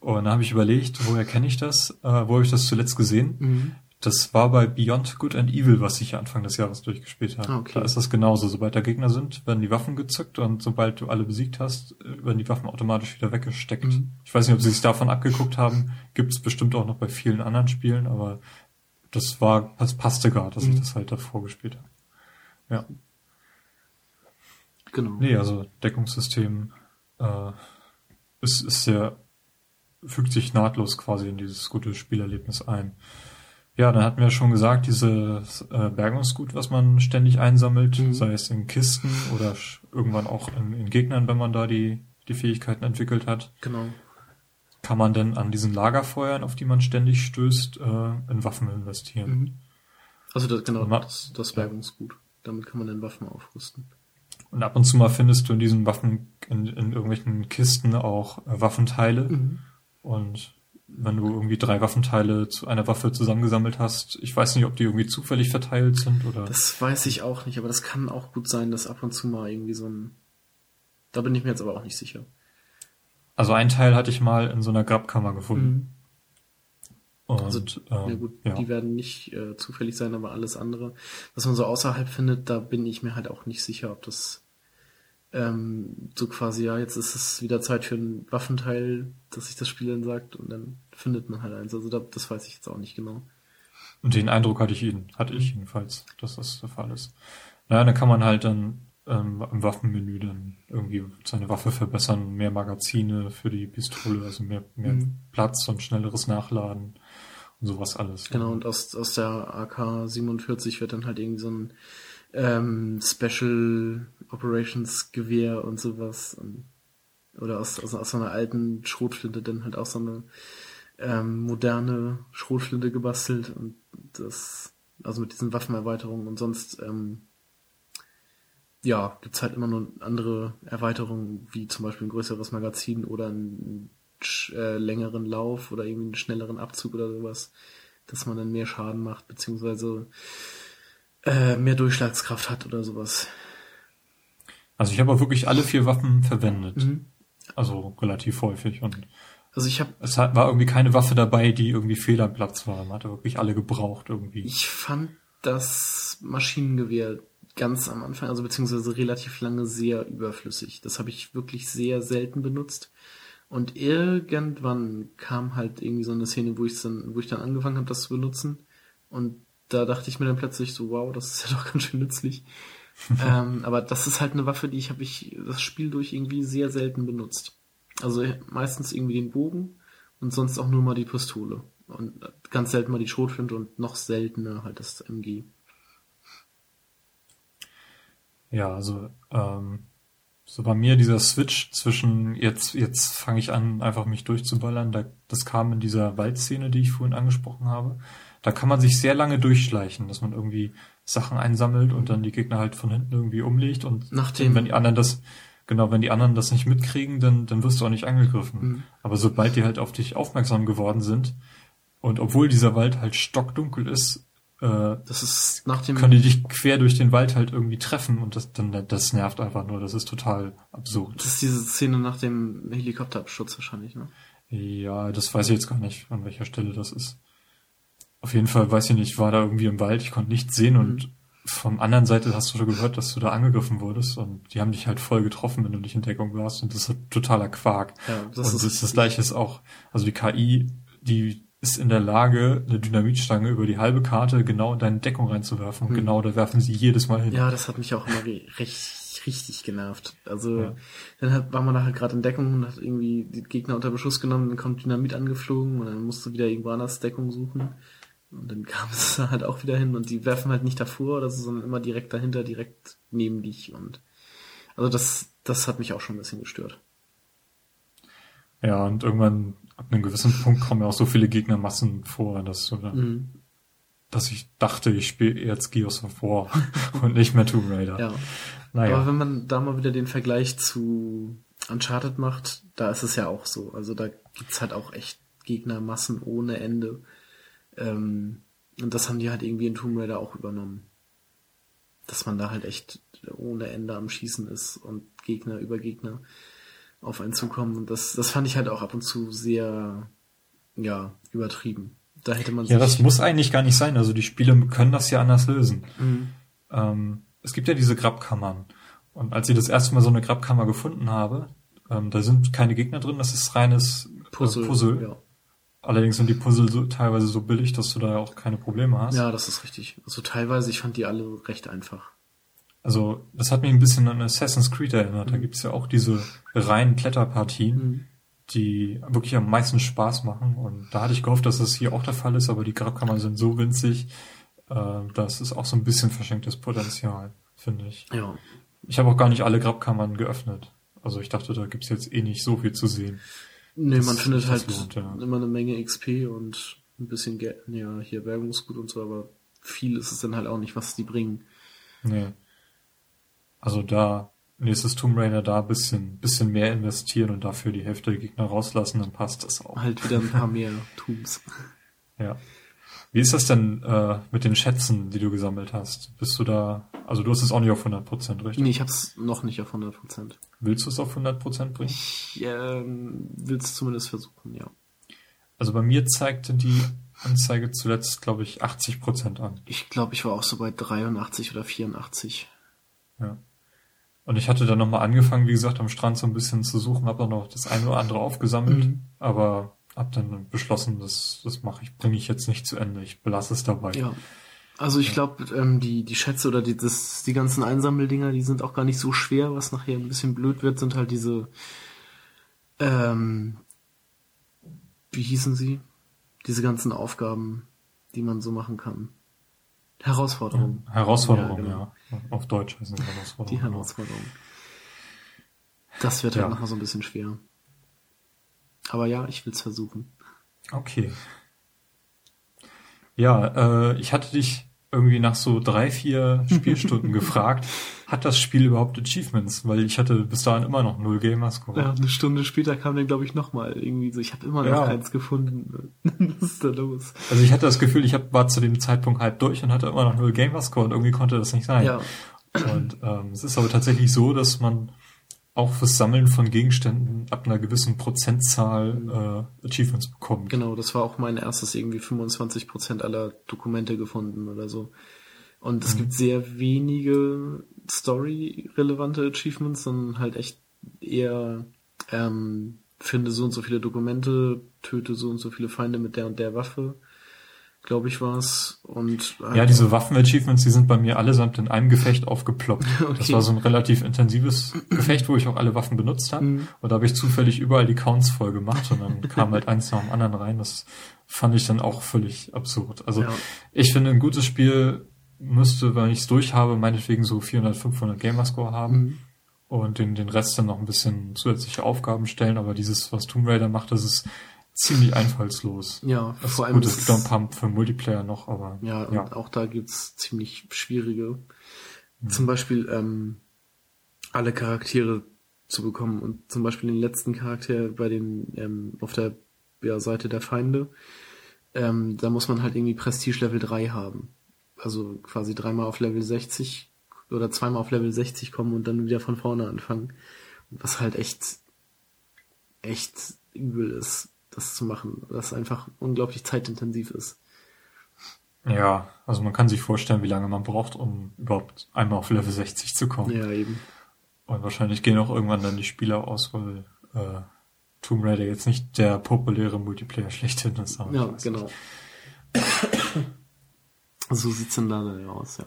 Und da habe ich überlegt, woher kenne ich das? Äh, wo habe ich das zuletzt gesehen? Mhm. Das war bei Beyond Good and Evil, was ich Anfang des Jahres durchgespielt habe. Ah, okay. Da ist das genauso. Sobald da Gegner sind, werden die Waffen gezückt und sobald du alle besiegt hast, werden die Waffen automatisch wieder weggesteckt. Mhm. Ich weiß nicht, ob sie sich davon abgeguckt haben. Gibt es bestimmt auch noch bei vielen anderen Spielen, aber das war, das passte gar, dass ich Mhm. das halt davor gespielt habe. Ja. Genau. Nee, also Deckungssystem äh, ist, ist sehr, fügt sich nahtlos quasi in dieses gute Spielerlebnis ein. Ja, dann hatten wir schon gesagt, dieses äh, Bergungsgut, was man ständig einsammelt, Mhm. sei es in Kisten oder irgendwann auch in, in Gegnern, wenn man da die, die Fähigkeiten entwickelt hat, Genau. kann man dann an diesen Lagerfeuern, auf die man ständig stößt, äh, in Waffen investieren. Mhm. Also das, genau, Ma- das, das Bergungsgut. Damit kann man dann Waffen aufrüsten. Und ab und zu mal findest du in diesen Waffen, in, in irgendwelchen Kisten auch äh, Waffenteile. Mhm. Und wenn du irgendwie drei Waffenteile zu einer Waffe zusammengesammelt hast, ich weiß nicht, ob die irgendwie zufällig verteilt sind oder. Das weiß ich auch nicht, aber das kann auch gut sein, dass ab und zu mal irgendwie so ein. Da bin ich mir jetzt aber auch nicht sicher. Also ein Teil hatte ich mal in so einer Grabkammer gefunden. Und, Mhm. Also, ähm, ja gut, ja. die werden nicht äh, zufällig sein, aber alles andere, was man so außerhalb findet, da bin ich mir halt auch nicht sicher, ob das ähm, so quasi, ja, jetzt ist es wieder Zeit für ein Waffenteil, dass sich das Spiel dann sagt und dann findet man halt eins. Also da, das weiß ich jetzt auch nicht genau. Und den Eindruck hatte ich ihn, hatte ich jedenfalls, dass das der Fall ist. Naja, dann kann man halt dann ähm, im Waffenmenü dann irgendwie seine Waffe verbessern, mehr Magazine für die Pistole, also mehr, mehr Mhm. Platz und schnelleres Nachladen und sowas alles. Genau, und aus, aus der AK-47 wird dann halt irgendwie so ein ähm, Special Operations Gewehr und sowas. Und, Oder aus, aus, aus so einer alten Schrotflinte dann halt auch so eine ähm, moderne Schrotflinte gebastelt und das, also mit diesen Waffenerweiterungen und sonst, ähm, ja, gibt's halt immer nur andere Erweiterungen, wie zum Beispiel ein größeres Magazin oder einen äh, längeren Lauf oder irgendwie einen schnelleren Abzug oder sowas, dass man dann mehr Schaden macht, beziehungsweise äh, mehr Durchschlagskraft hat oder sowas. Also ich habe auch wirklich alle vier Waffen verwendet. Mhm. Also relativ häufig und also ich habe es war irgendwie keine Waffe dabei, die irgendwie fehl am Platz war. Man hatte wirklich alle gebraucht irgendwie. Ich fand das Maschinengewehr ganz am Anfang, also beziehungsweise relativ lange sehr überflüssig. Das habe ich wirklich sehr selten benutzt. Und irgendwann kam halt irgendwie so eine Szene, wo ich dann, wo ich dann angefangen habe, das zu benutzen. Und da dachte ich mir dann plötzlich so, wow, das ist ja doch ganz schön nützlich. ähm, aber das ist halt eine Waffe, die ich habe ich das Spiel durch irgendwie sehr selten benutzt. Also meistens irgendwie den Bogen und sonst auch nur mal die Pistole. Und ganz selten mal die Schrotflinte und noch seltener halt das MG. Ja, also ähm, so bei mir dieser Switch zwischen jetzt jetzt fange ich an einfach mich durchzuballern, da, das kam in dieser Waldszene, die ich vorhin angesprochen habe. Da kann man sich sehr lange durchschleichen, dass man irgendwie Sachen einsammelt und dann die Gegner halt von hinten irgendwie umlegt und Nachdem, wenn die anderen das genau, wenn die anderen das nicht mitkriegen, dann dann wirst du auch nicht angegriffen. Mhm. Aber sobald die halt auf dich aufmerksam geworden sind und obwohl dieser Wald halt stockdunkel ist, äh, das ist nach dem können die dich quer durch den Wald halt irgendwie treffen und das dann das nervt einfach nur. Das ist total absurd. Das ist diese Szene nach dem Helikopterabsturz wahrscheinlich, ne? Ja, das weiß ich jetzt gar nicht, an welcher Stelle das ist. Auf jeden Fall weiß ich nicht, ich war da irgendwie im Wald, ich konnte nichts sehen mhm. und vom anderen Seite hast du schon gehört, dass du da angegriffen wurdest und die haben dich halt voll getroffen, wenn du nicht in Deckung warst und das ist totaler Quark. Ja, das und ist das, das gleiche ist auch, also die KI, die ist in der Lage, eine Dynamitstange über die halbe Karte genau in deine Deckung reinzuwerfen. Und hm. genau da werfen sie jedes Mal hin. Ja, das hat mich auch immer richtig, richtig genervt. Also ja. dann hat, war man nachher gerade in Deckung und hat irgendwie die Gegner unter Beschuss genommen, dann kommt Dynamit angeflogen und dann musst du wieder irgendwo anders Deckung suchen. Und dann kam es halt auch wieder hin und die werfen halt nicht davor oder so, sondern immer direkt dahinter, direkt neben dich und also das, das hat mich auch schon ein bisschen gestört. Ja, und irgendwann ab einem gewissen Punkt kommen ja auch so viele Gegnermassen vor, dass, oder, mhm. dass ich dachte, ich spiele jetzt Gears of War und nicht mehr Tomb Raider. Ja. Naja. Aber wenn man da mal wieder den Vergleich zu Uncharted macht, da ist es ja auch so. Also da gibt's halt auch echt Gegnermassen ohne Ende. Ähm, und das haben die halt irgendwie in Tomb Raider auch übernommen. Dass man da halt echt ohne Ende am Schießen ist und Gegner über Gegner auf einen zukommen. Und das, das fand ich halt auch ab und zu sehr, ja, übertrieben. Da hätte man Ja, das muss eigentlich gar nicht sein. Also die Spiele können das ja anders lösen. Mhm. Ähm, es gibt ja diese Grabkammern. Und als ich das erste Mal so eine Grabkammer gefunden habe, ähm, da sind keine Gegner drin, das ist reines Puzzle. Äh, Puzzle. Ja. Allerdings sind die Puzzle so, teilweise so billig, dass du da auch keine Probleme hast. Ja, das ist richtig. Also teilweise, ich fand die alle recht einfach. Also, das hat mich ein bisschen an Assassin's Creed erinnert. Da mhm. gibt's ja auch diese reinen Kletterpartien, mhm. die wirklich am meisten Spaß machen. Und da hatte ich gehofft, dass das hier auch der Fall ist, aber die Grabkammern sind so winzig, äh, das ist auch so ein bisschen verschenktes Potenzial, finde ich. Ja. Ich habe auch gar nicht alle Grabkammern geöffnet. Also ich dachte, da gibt's jetzt eh nicht so viel zu sehen. Nee, das, man findet halt lohnt, ja. immer eine Menge XP und ein bisschen Geld, ja, hier Bergungsgut und so, aber viel ist es dann halt auch nicht, was die bringen. Nee. Also da nächstes Tomb Raider da bisschen, bisschen mehr investieren und dafür die Hälfte der Gegner rauslassen, dann passt das auch. Halt wieder ein paar mehr Tombs. ja. Wie ist das denn äh, mit den Schätzen, die du gesammelt hast? Bist du da, also du hast es auch nicht auf 100%, richtig? Nee, ich hab's noch nicht auf 100%. Willst du es auf 100% bringen? Ich ähm, will es zumindest versuchen, ja. Also bei mir zeigte die Anzeige zuletzt, glaube ich, 80% an. Ich glaube, ich war auch so bei 83 oder 84. Ja. Und ich hatte dann nochmal angefangen, wie gesagt, am Strand so ein bisschen zu suchen, habe dann noch das eine oder andere aufgesammelt, mhm. aber habe dann beschlossen, das, das mache ich, bringe ich jetzt nicht zu Ende. Ich belasse es dabei. Ja. Also ich ja. glaube, ähm, die, die Schätze oder die, das, die ganzen Einsammeldinger, die sind auch gar nicht so schwer. Was nachher ein bisschen blöd wird, sind halt diese, ähm, wie hießen sie? Diese ganzen Aufgaben, die man so machen kann. Herausforderung. Ja, Herausforderung, ja, genau. ja, Auf Deutsch heißen Herausforderung. Die Herausforderung. Das wird halt ja. nachher so ein bisschen schwer. Aber ja, ich will es versuchen. Okay. Ja, äh, ich hatte dich irgendwie nach so drei, vier Spielstunden gefragt, hat das Spiel überhaupt Achievements? Weil ich hatte bis dahin immer noch null Gamerscore. Ja, eine Stunde später kam dann, glaube ich, nochmal irgendwie so. Ich habe immer noch ja. keins gefunden. Was ist da los? Also ich hatte das Gefühl, ich hab, war zu dem Zeitpunkt halb durch und hatte immer noch null Gamerscore und irgendwie konnte das nicht sein. Ja. Und ähm, es ist aber tatsächlich so, dass man auch fürs Sammeln von Gegenständen ab einer gewissen Prozentzahl äh, Achievements bekommt. Genau, das war auch mein erstes irgendwie 25 Prozent aller Dokumente gefunden oder so. Und es mhm. gibt sehr wenige Story-relevante Achievements, sondern halt echt eher ähm, finde so und so viele Dokumente, töte so und so viele Feinde mit der und der Waffe glaube ich, war es. Und ja, diese Waffen-Achievements, die sind bei mir allesamt in einem Gefecht aufgeploppt. Okay. Das war so ein relativ intensives Gefecht, wo ich auch alle Waffen benutzt habe. Mhm. Und da habe ich zufällig überall die Counts voll gemacht und dann kam halt eins nach dem anderen rein. Das fand ich dann auch völlig absurd. Also ja. ich finde, ein gutes Spiel müsste, wenn ich es durch habe, meinetwegen so 400, 500 Gamerscore haben. Mhm. Und den, den Rest dann noch ein bisschen zusätzliche Aufgaben stellen, aber dieses, was Tomb Raider macht, das ist ziemlich einfallslos. Ja, das vor allem. Gut, es gibt auch ein paar für Multiplayer noch, aber. Ja, ja. auch da gibt's ziemlich schwierige. Mhm. Zum Beispiel ähm, alle Charaktere zu bekommen und zum Beispiel den letzten Charakter bei den ähm, auf der ja, Seite der Feinde, ähm, da muss man halt irgendwie Prestige Level 3 haben. Also quasi dreimal auf Level 60 oder zweimal auf Level 60 kommen und dann wieder von vorne anfangen. Was halt echt echt übel ist das zu machen, das einfach unglaublich zeitintensiv ist. Ja, also man kann sich vorstellen, wie lange man braucht, um überhaupt einmal auf Level 60 zu kommen. Ja, eben. Und wahrscheinlich gehen auch irgendwann dann die Spieler aus, weil äh, Tomb Raider jetzt nicht der populäre Multiplayer schlechthin ist. Ja, genau. so sieht's denn da dann aus, ja.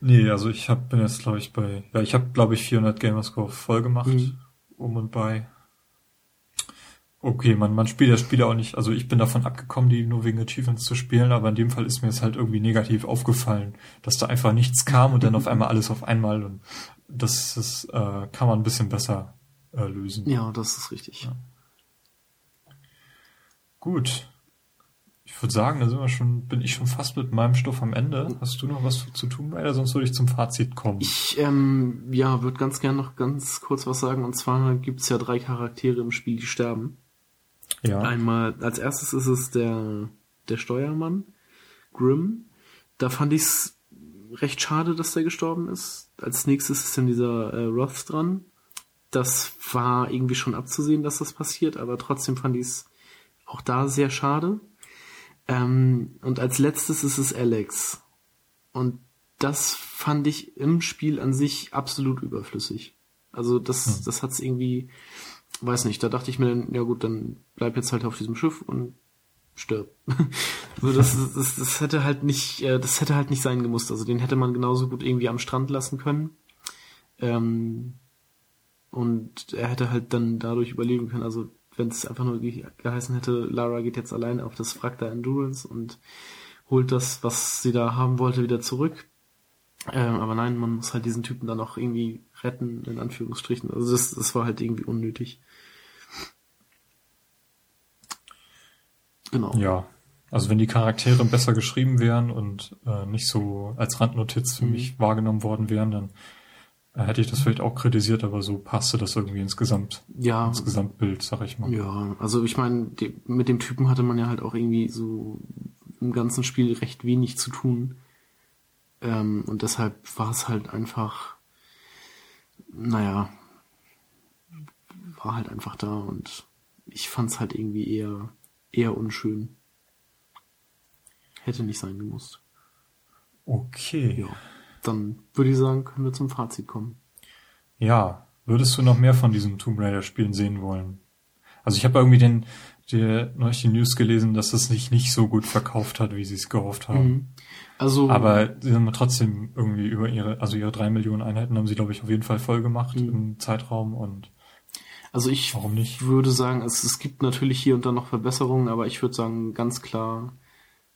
Nee, also ich hab, bin jetzt glaube ich bei, ja, ich habe glaube ich 400 Gamerscore voll gemacht, mhm. um und bei. Okay, man, man spielt das Spiel auch nicht, also ich bin davon abgekommen, die nur wegen Achievements zu spielen, aber in dem Fall ist mir es halt irgendwie negativ aufgefallen, dass da einfach nichts kam und dann auf einmal alles auf einmal und das ist, äh, kann man ein bisschen besser äh, lösen. Ja, das ist richtig. Ja. Gut. Ich würde sagen, da sind wir schon, bin ich schon fast mit meinem Stoff am Ende. Hast du noch was zu tun, Raider? Sonst würde ich zum Fazit kommen. Ich, ähm, ja, würde ganz gern noch ganz kurz was sagen. Und zwar gibt's ja drei Charaktere im Spiel, die sterben. Ja. Einmal, als erstes ist es der, der Steuermann, Grimm. Da fand ich es recht schade, dass der gestorben ist. Als nächstes ist dann dieser äh, Roth dran. Das war irgendwie schon abzusehen, dass das passiert, aber trotzdem fand ich es auch da sehr schade. Ähm, und als letztes ist es Alex. Und das fand ich im Spiel an sich absolut überflüssig. Also das, hm. das hat es irgendwie weiß nicht, da dachte ich mir dann, ja gut, dann bleib jetzt halt auf diesem Schiff und stirb. so, das, das, das hätte halt nicht, äh, das hätte halt nicht sein gemusst. Also den hätte man genauso gut irgendwie am Strand lassen können. Ähm, und er hätte halt dann dadurch überleben können. Also wenn es einfach nur ge geheißen hätte, Lara geht jetzt allein auf das Wrack der Endurance und holt das, was sie da haben wollte, wieder zurück. Ähm, aber nein, man muss halt diesen Typen dann auch irgendwie retten, in Anführungsstrichen. Also das, das war halt irgendwie unnötig. Genau. Ja. Also wenn die Charaktere besser geschrieben wären und äh, nicht so als Randnotiz für mhm. mich wahrgenommen worden wären, dann äh, hätte ich das vielleicht auch kritisiert, aber so passte das irgendwie insgesamt. Ja. Ins Gesamtbild, sag ich mal. Ja, also ich meine, mit dem Typen hatte man ja halt auch irgendwie so im ganzen Spiel recht wenig zu tun. Ähm, und deshalb war es halt einfach, naja, war halt einfach da und ich fand es halt irgendwie eher eher unschön. Hätte nicht sein gemusst. Okay. Ja. Dann würde ich sagen, können wir zum Fazit kommen. Ja. Würdest du noch mehr von diesen Tomb Raider Spielen sehen wollen? Also ich habe irgendwie den, die, neulich die News gelesen, dass es sich nicht so gut verkauft hat, wie sie es gehofft haben. Mhm. Also, aber sie haben trotzdem irgendwie über ihre, also ihre drei Millionen Einheiten haben sie, glaube ich, auf jeden Fall voll gemacht mhm. im Zeitraum und also ich würde sagen, es, es gibt natürlich hier und da noch Verbesserungen, aber ich würde sagen, ganz klar,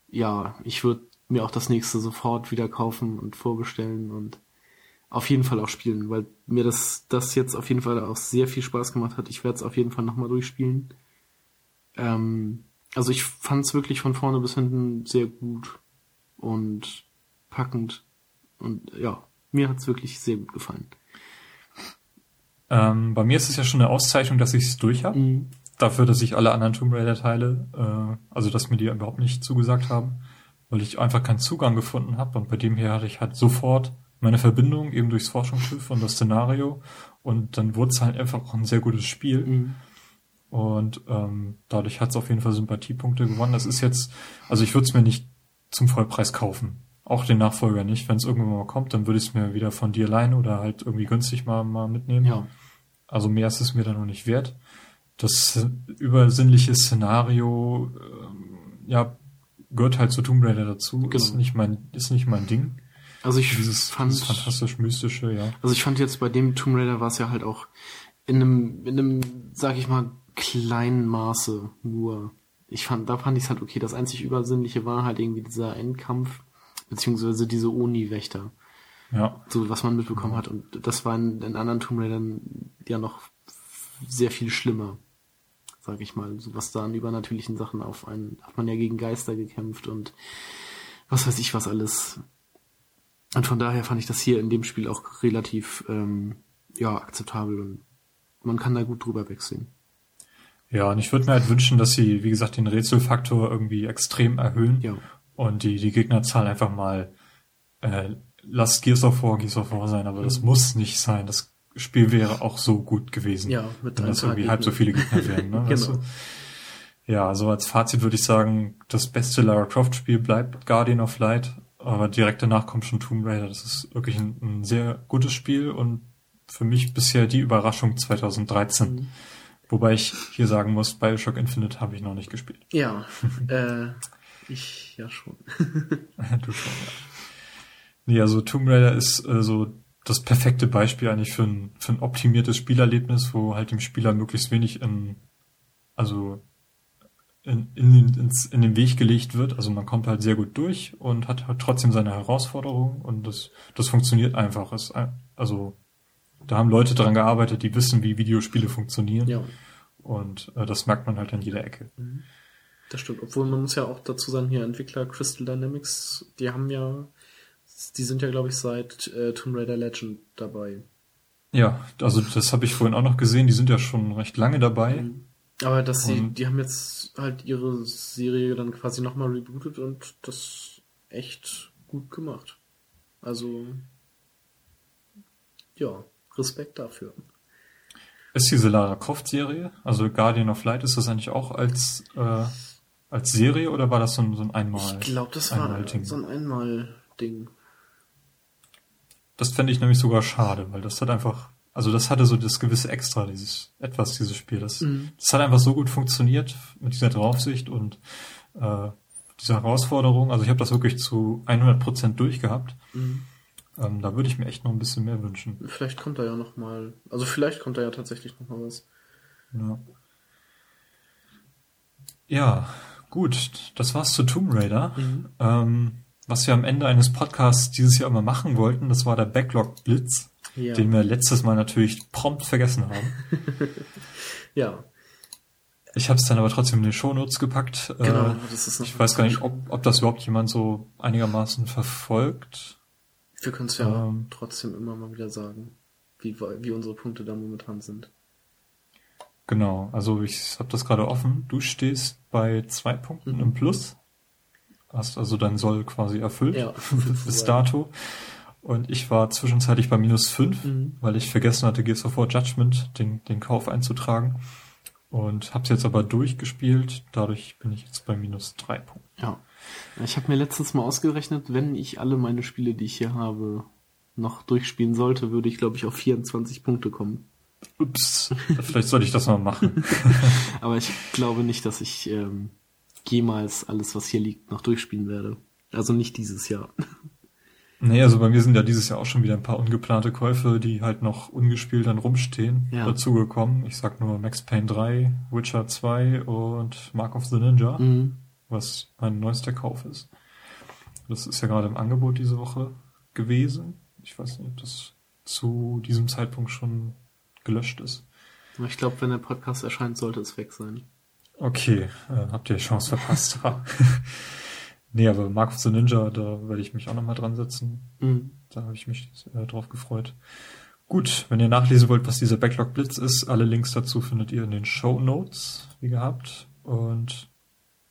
ja, ich würde mir auch das nächste sofort wieder kaufen und vorbestellen und auf jeden Fall auch spielen, weil mir das, das jetzt auf jeden Fall auch sehr viel Spaß gemacht hat. Ich werde es auf jeden Fall nochmal durchspielen. Ähm, also ich fand es wirklich von vorne bis hinten sehr gut und packend. Und ja, mir hat es wirklich sehr gut gefallen. Ähm, bei mir ist es ja schon eine Auszeichnung, dass ich es durch habe. Mhm. Dafür, dass ich alle anderen Tomb Raider Teile, äh, also dass mir die überhaupt nicht zugesagt haben, weil ich einfach keinen Zugang gefunden habe. Und bei dem hier hatte ich halt sofort meine Verbindung eben durchs Forschungsschiff und das Szenario. Und dann wurde es halt einfach auch ein sehr gutes Spiel. Mhm. Und ähm, dadurch hat es auf jeden Fall Sympathiepunkte gewonnen. Das ist jetzt, also ich würde es mir nicht zum Vollpreis kaufen. Auch den Nachfolger nicht. Wenn es irgendwann mal kommt, dann würde ich es mir wieder von dir leihen oder halt irgendwie günstig mal, mal mitnehmen. Ja. Also mehr ist es mir dann noch nicht wert. Das übersinnliche Szenario, äh, ja, gehört halt zu Tomb Raider dazu. Genau. Ist nicht mein, ist nicht mein Ding. Also ich dieses, fand dieses fantastisch mystische, ja. Also ich fand jetzt bei dem Tomb Raider war es ja halt auch in einem, in einem, sag ich mal, kleinen Maße nur. Ich fand, da fand ich es halt okay. Das einzig Übersinnliche war halt irgendwie dieser Endkampf, beziehungsweise diese Oni-Wächter. Ja. So, was man mitbekommen ja. hat. Und das war in, in anderen Tomb Raidern ja noch sehr viel schlimmer. Sag ich mal. So was da an übernatürlichen Sachen auf einen, hat man ja gegen Geister gekämpft und was weiß ich was alles. Und von daher fand ich das hier in dem Spiel auch relativ, ähm, ja, akzeptabel und man kann da gut drüber wegsehen. Ja, und ich würde mir halt wünschen, dass sie, wie gesagt, den Rätselfaktor irgendwie extrem erhöhen ja. und die, die Gegnerzahl einfach mal, äh, lass Gears of War Gears of War sein, aber mhm. das muss nicht sein. Das Spiel wäre auch so gut gewesen. Ja, mit wenn das irgendwie Gegner. halb so viele Gegner wären. Ne? genau. Ja, also als Fazit würde ich sagen, das beste Lara Croft Spiel bleibt Guardian of Light, aber direkt danach kommt schon Tomb Raider. Das ist wirklich ein, ein sehr gutes Spiel und für mich bisher die Überraschung 2013. Mhm. Wobei ich hier sagen muss, Bioshock Infinite habe ich noch nicht gespielt. Ja, äh, ich ja schon. du schon, ja. Nee, also Tomb Raider ist äh, so das perfekte Beispiel eigentlich für ein, für ein optimiertes Spielerlebnis, wo halt dem Spieler möglichst wenig in, also in, in, ins, in den Weg gelegt wird. Also man kommt halt sehr gut durch und hat halt trotzdem seine Herausforderungen und das, das funktioniert einfach. Es, also da haben Leute dran gearbeitet, die wissen, wie Videospiele funktionieren. Ja. Und äh, das merkt man halt an jeder Ecke. Mhm. Das stimmt. Obwohl man muss ja auch dazu sagen, hier Entwickler Crystal Dynamics, die haben ja, die sind ja, glaube ich, seit äh, Tomb Raider Legend dabei. Ja, also das habe ich vorhin auch noch gesehen, die sind ja schon recht lange dabei. Mhm. Aber dass sie, und die haben jetzt halt ihre Serie dann quasi nochmal rebootet und das echt gut gemacht. Also, ja. Respekt dafür. Ist diese Lara Croft Serie, also Guardian of Light, ist das eigentlich auch als, äh, als Serie oder war das so ein, so ein Einmal? Ich glaube, das war so ein Einmal-Ding. Das fände ich nämlich sogar schade, weil das hat einfach, also das hatte so das gewisse Extra, dieses, etwas, dieses Spiel. Das, mhm. das hat einfach so gut funktioniert mit dieser Draufsicht und äh, dieser Herausforderung. Also ich habe das wirklich zu 100% durchgehabt. Mhm. Ähm, da würde ich mir echt noch ein bisschen mehr wünschen. Vielleicht kommt da ja noch mal, also vielleicht kommt da ja tatsächlich noch mal was. Ja. Ja, gut, das war's zu Tomb Raider. Mhm. Ähm, was wir am Ende eines Podcasts dieses Jahr immer machen wollten, das war der Backlog Blitz, ja. den wir letztes Mal natürlich prompt vergessen haben. ja. Ich habe es dann aber trotzdem in die Shownotes gepackt. Genau, äh, das ist noch ich weiß gar nicht, ob, ob das überhaupt jemand so einigermaßen verfolgt. Wir können es ja ähm, trotzdem immer mal wieder sagen, wie, wie unsere Punkte da momentan sind. Genau, also ich habe das gerade offen. Du stehst bei zwei Punkten mhm. im Plus. Hast also dein Soll quasi erfüllt ja, bis dato. Und ich war zwischenzeitlich bei minus fünf, mhm. weil ich vergessen hatte, Gears of War Judgment, den, den Kauf einzutragen. Und hab's jetzt aber durchgespielt. Dadurch bin ich jetzt bei minus drei Punkten. Ja. Ich habe mir letztens mal ausgerechnet, wenn ich alle meine Spiele, die ich hier habe, noch durchspielen sollte, würde ich, glaube ich, auf 24 Punkte kommen. Ups, vielleicht sollte ich das mal machen. Aber ich glaube nicht, dass ich ähm, jemals alles, was hier liegt, noch durchspielen werde. Also nicht dieses Jahr. Nee, also bei mir sind ja dieses Jahr auch schon wieder ein paar ungeplante Käufe, die halt noch ungespielt dann rumstehen, ja. dazugekommen. Ich sag nur Max Payne 3, Witcher 2 und Mark of the Ninja. Mhm was mein neuester Kauf ist. Das ist ja gerade im Angebot diese Woche gewesen. Ich weiß nicht, ob das zu diesem Zeitpunkt schon gelöscht ist. Ich glaube, wenn der Podcast erscheint, sollte es weg sein. Okay, äh, habt ihr die Chance verpasst. nee, aber Mark of the Ninja, da werde ich mich auch nochmal dran setzen. Mhm. Da habe ich mich äh, drauf gefreut. Gut, wenn ihr nachlesen wollt, was dieser Backlog Blitz ist, alle Links dazu findet ihr in den Show Notes, wie gehabt. Und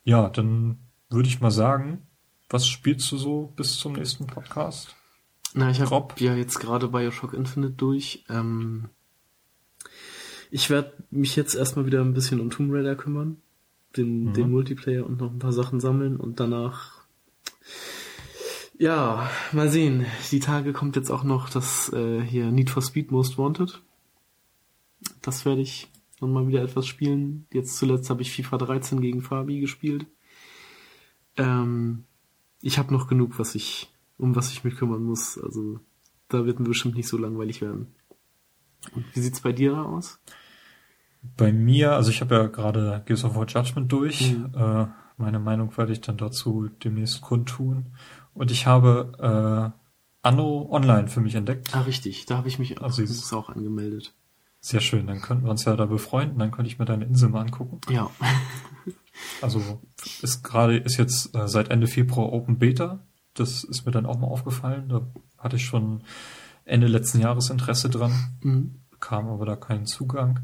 ja, dann würde ich mal sagen, was spielst du so bis zum nächsten Podcast? Na, ich habe ja jetzt gerade Bioshock Infinite durch. Ähm, ich werde mich jetzt erstmal wieder ein bisschen um Tomb Raider kümmern, den, mhm. den Multiplayer und noch ein paar Sachen sammeln und danach ja, mal sehen. Die Tage kommt jetzt auch noch das äh, hier Need for Speed Most Wanted. Das werde ich noch mal wieder etwas spielen. Jetzt zuletzt habe ich FIFA 13 gegen Fabi gespielt. Ähm, ich habe noch genug, was ich um was ich mich kümmern muss. Also da wird mir bestimmt nicht so langweilig werden. Und wie sieht's bei dir aus? Bei mir, also ich habe ja gerade Gears of War Judgment durch. Mhm. Äh, meine Meinung werde ich dann dazu demnächst kundtun. Und ich habe äh, Anno Online für mich entdeckt. Ah, richtig. Da habe ich mich also auch angemeldet. Sehr schön. Dann könnten wir uns ja da befreunden. Dann könnte ich mir deine Insel mal angucken. Ja. also ist gerade ist jetzt äh, seit Ende Februar Open Beta. Das ist mir dann auch mal aufgefallen. Da hatte ich schon Ende letzten Jahres Interesse dran, mhm. bekam aber da keinen Zugang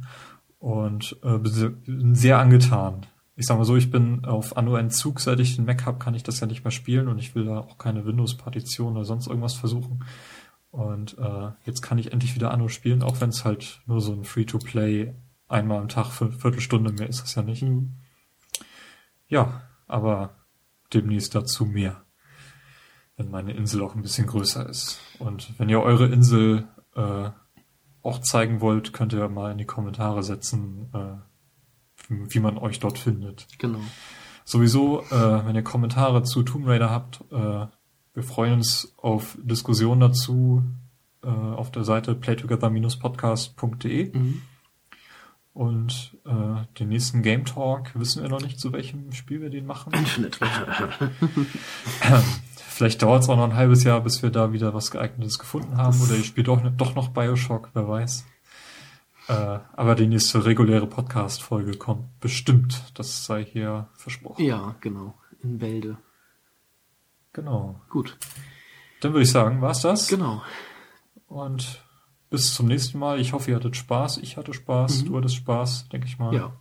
und äh, bin sehr angetan. Ich sag mal so, ich bin auf Anno Entzug, seit ich den Mac habe, kann ich das ja nicht mehr spielen und ich will da auch keine Windows-Partition oder sonst irgendwas versuchen. Und äh, jetzt kann ich endlich wieder Anno spielen, auch wenn es halt nur so ein Free-to-Play einmal am Tag für eine Viertelstunde mehr ist das ja nicht. Mhm. Ja, aber demnächst dazu mehr wenn meine Insel auch ein bisschen größer ist. Und wenn ihr eure Insel äh, auch zeigen wollt, könnt ihr mal in die Kommentare setzen, äh, wie man euch dort findet. Genau. Sowieso, äh, wenn ihr Kommentare zu Tomb Raider habt, äh, wir freuen uns auf Diskussionen dazu äh, auf der Seite playtogether-podcast.de. Mhm. Und äh, den nächsten Game Talk wissen wir noch nicht, zu welchem Spiel wir den machen. Infinite. Vielleicht dauert es auch noch ein halbes Jahr, bis wir da wieder was geeignetes gefunden haben. Oder ich spiele doch, doch noch Bioshock, wer weiß. Äh, aber die nächste reguläre Podcast-Folge kommt bestimmt. Das sei hier versprochen. Ja, genau. In Wälde. Genau. Gut. Dann würde ich sagen, war's das? Genau. Und bis zum nächsten Mal. Ich hoffe, ihr hattet Spaß. Ich hatte Spaß. Mhm. Du hattest Spaß, denke ich mal. Ja.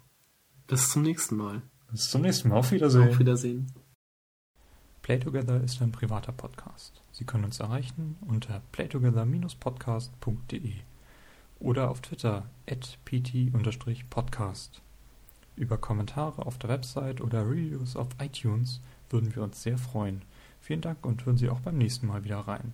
Bis zum nächsten Mal. Bis zum nächsten Mal. Auf Wiedersehen. Auf Wiedersehen. Playtogether ist ein privater Podcast. Sie können uns erreichen unter playtogether-podcast.de oder auf Twitter at pt-podcast. Über Kommentare auf der Website oder Reviews auf iTunes würden wir uns sehr freuen. Vielen Dank und hören Sie auch beim nächsten Mal wieder rein.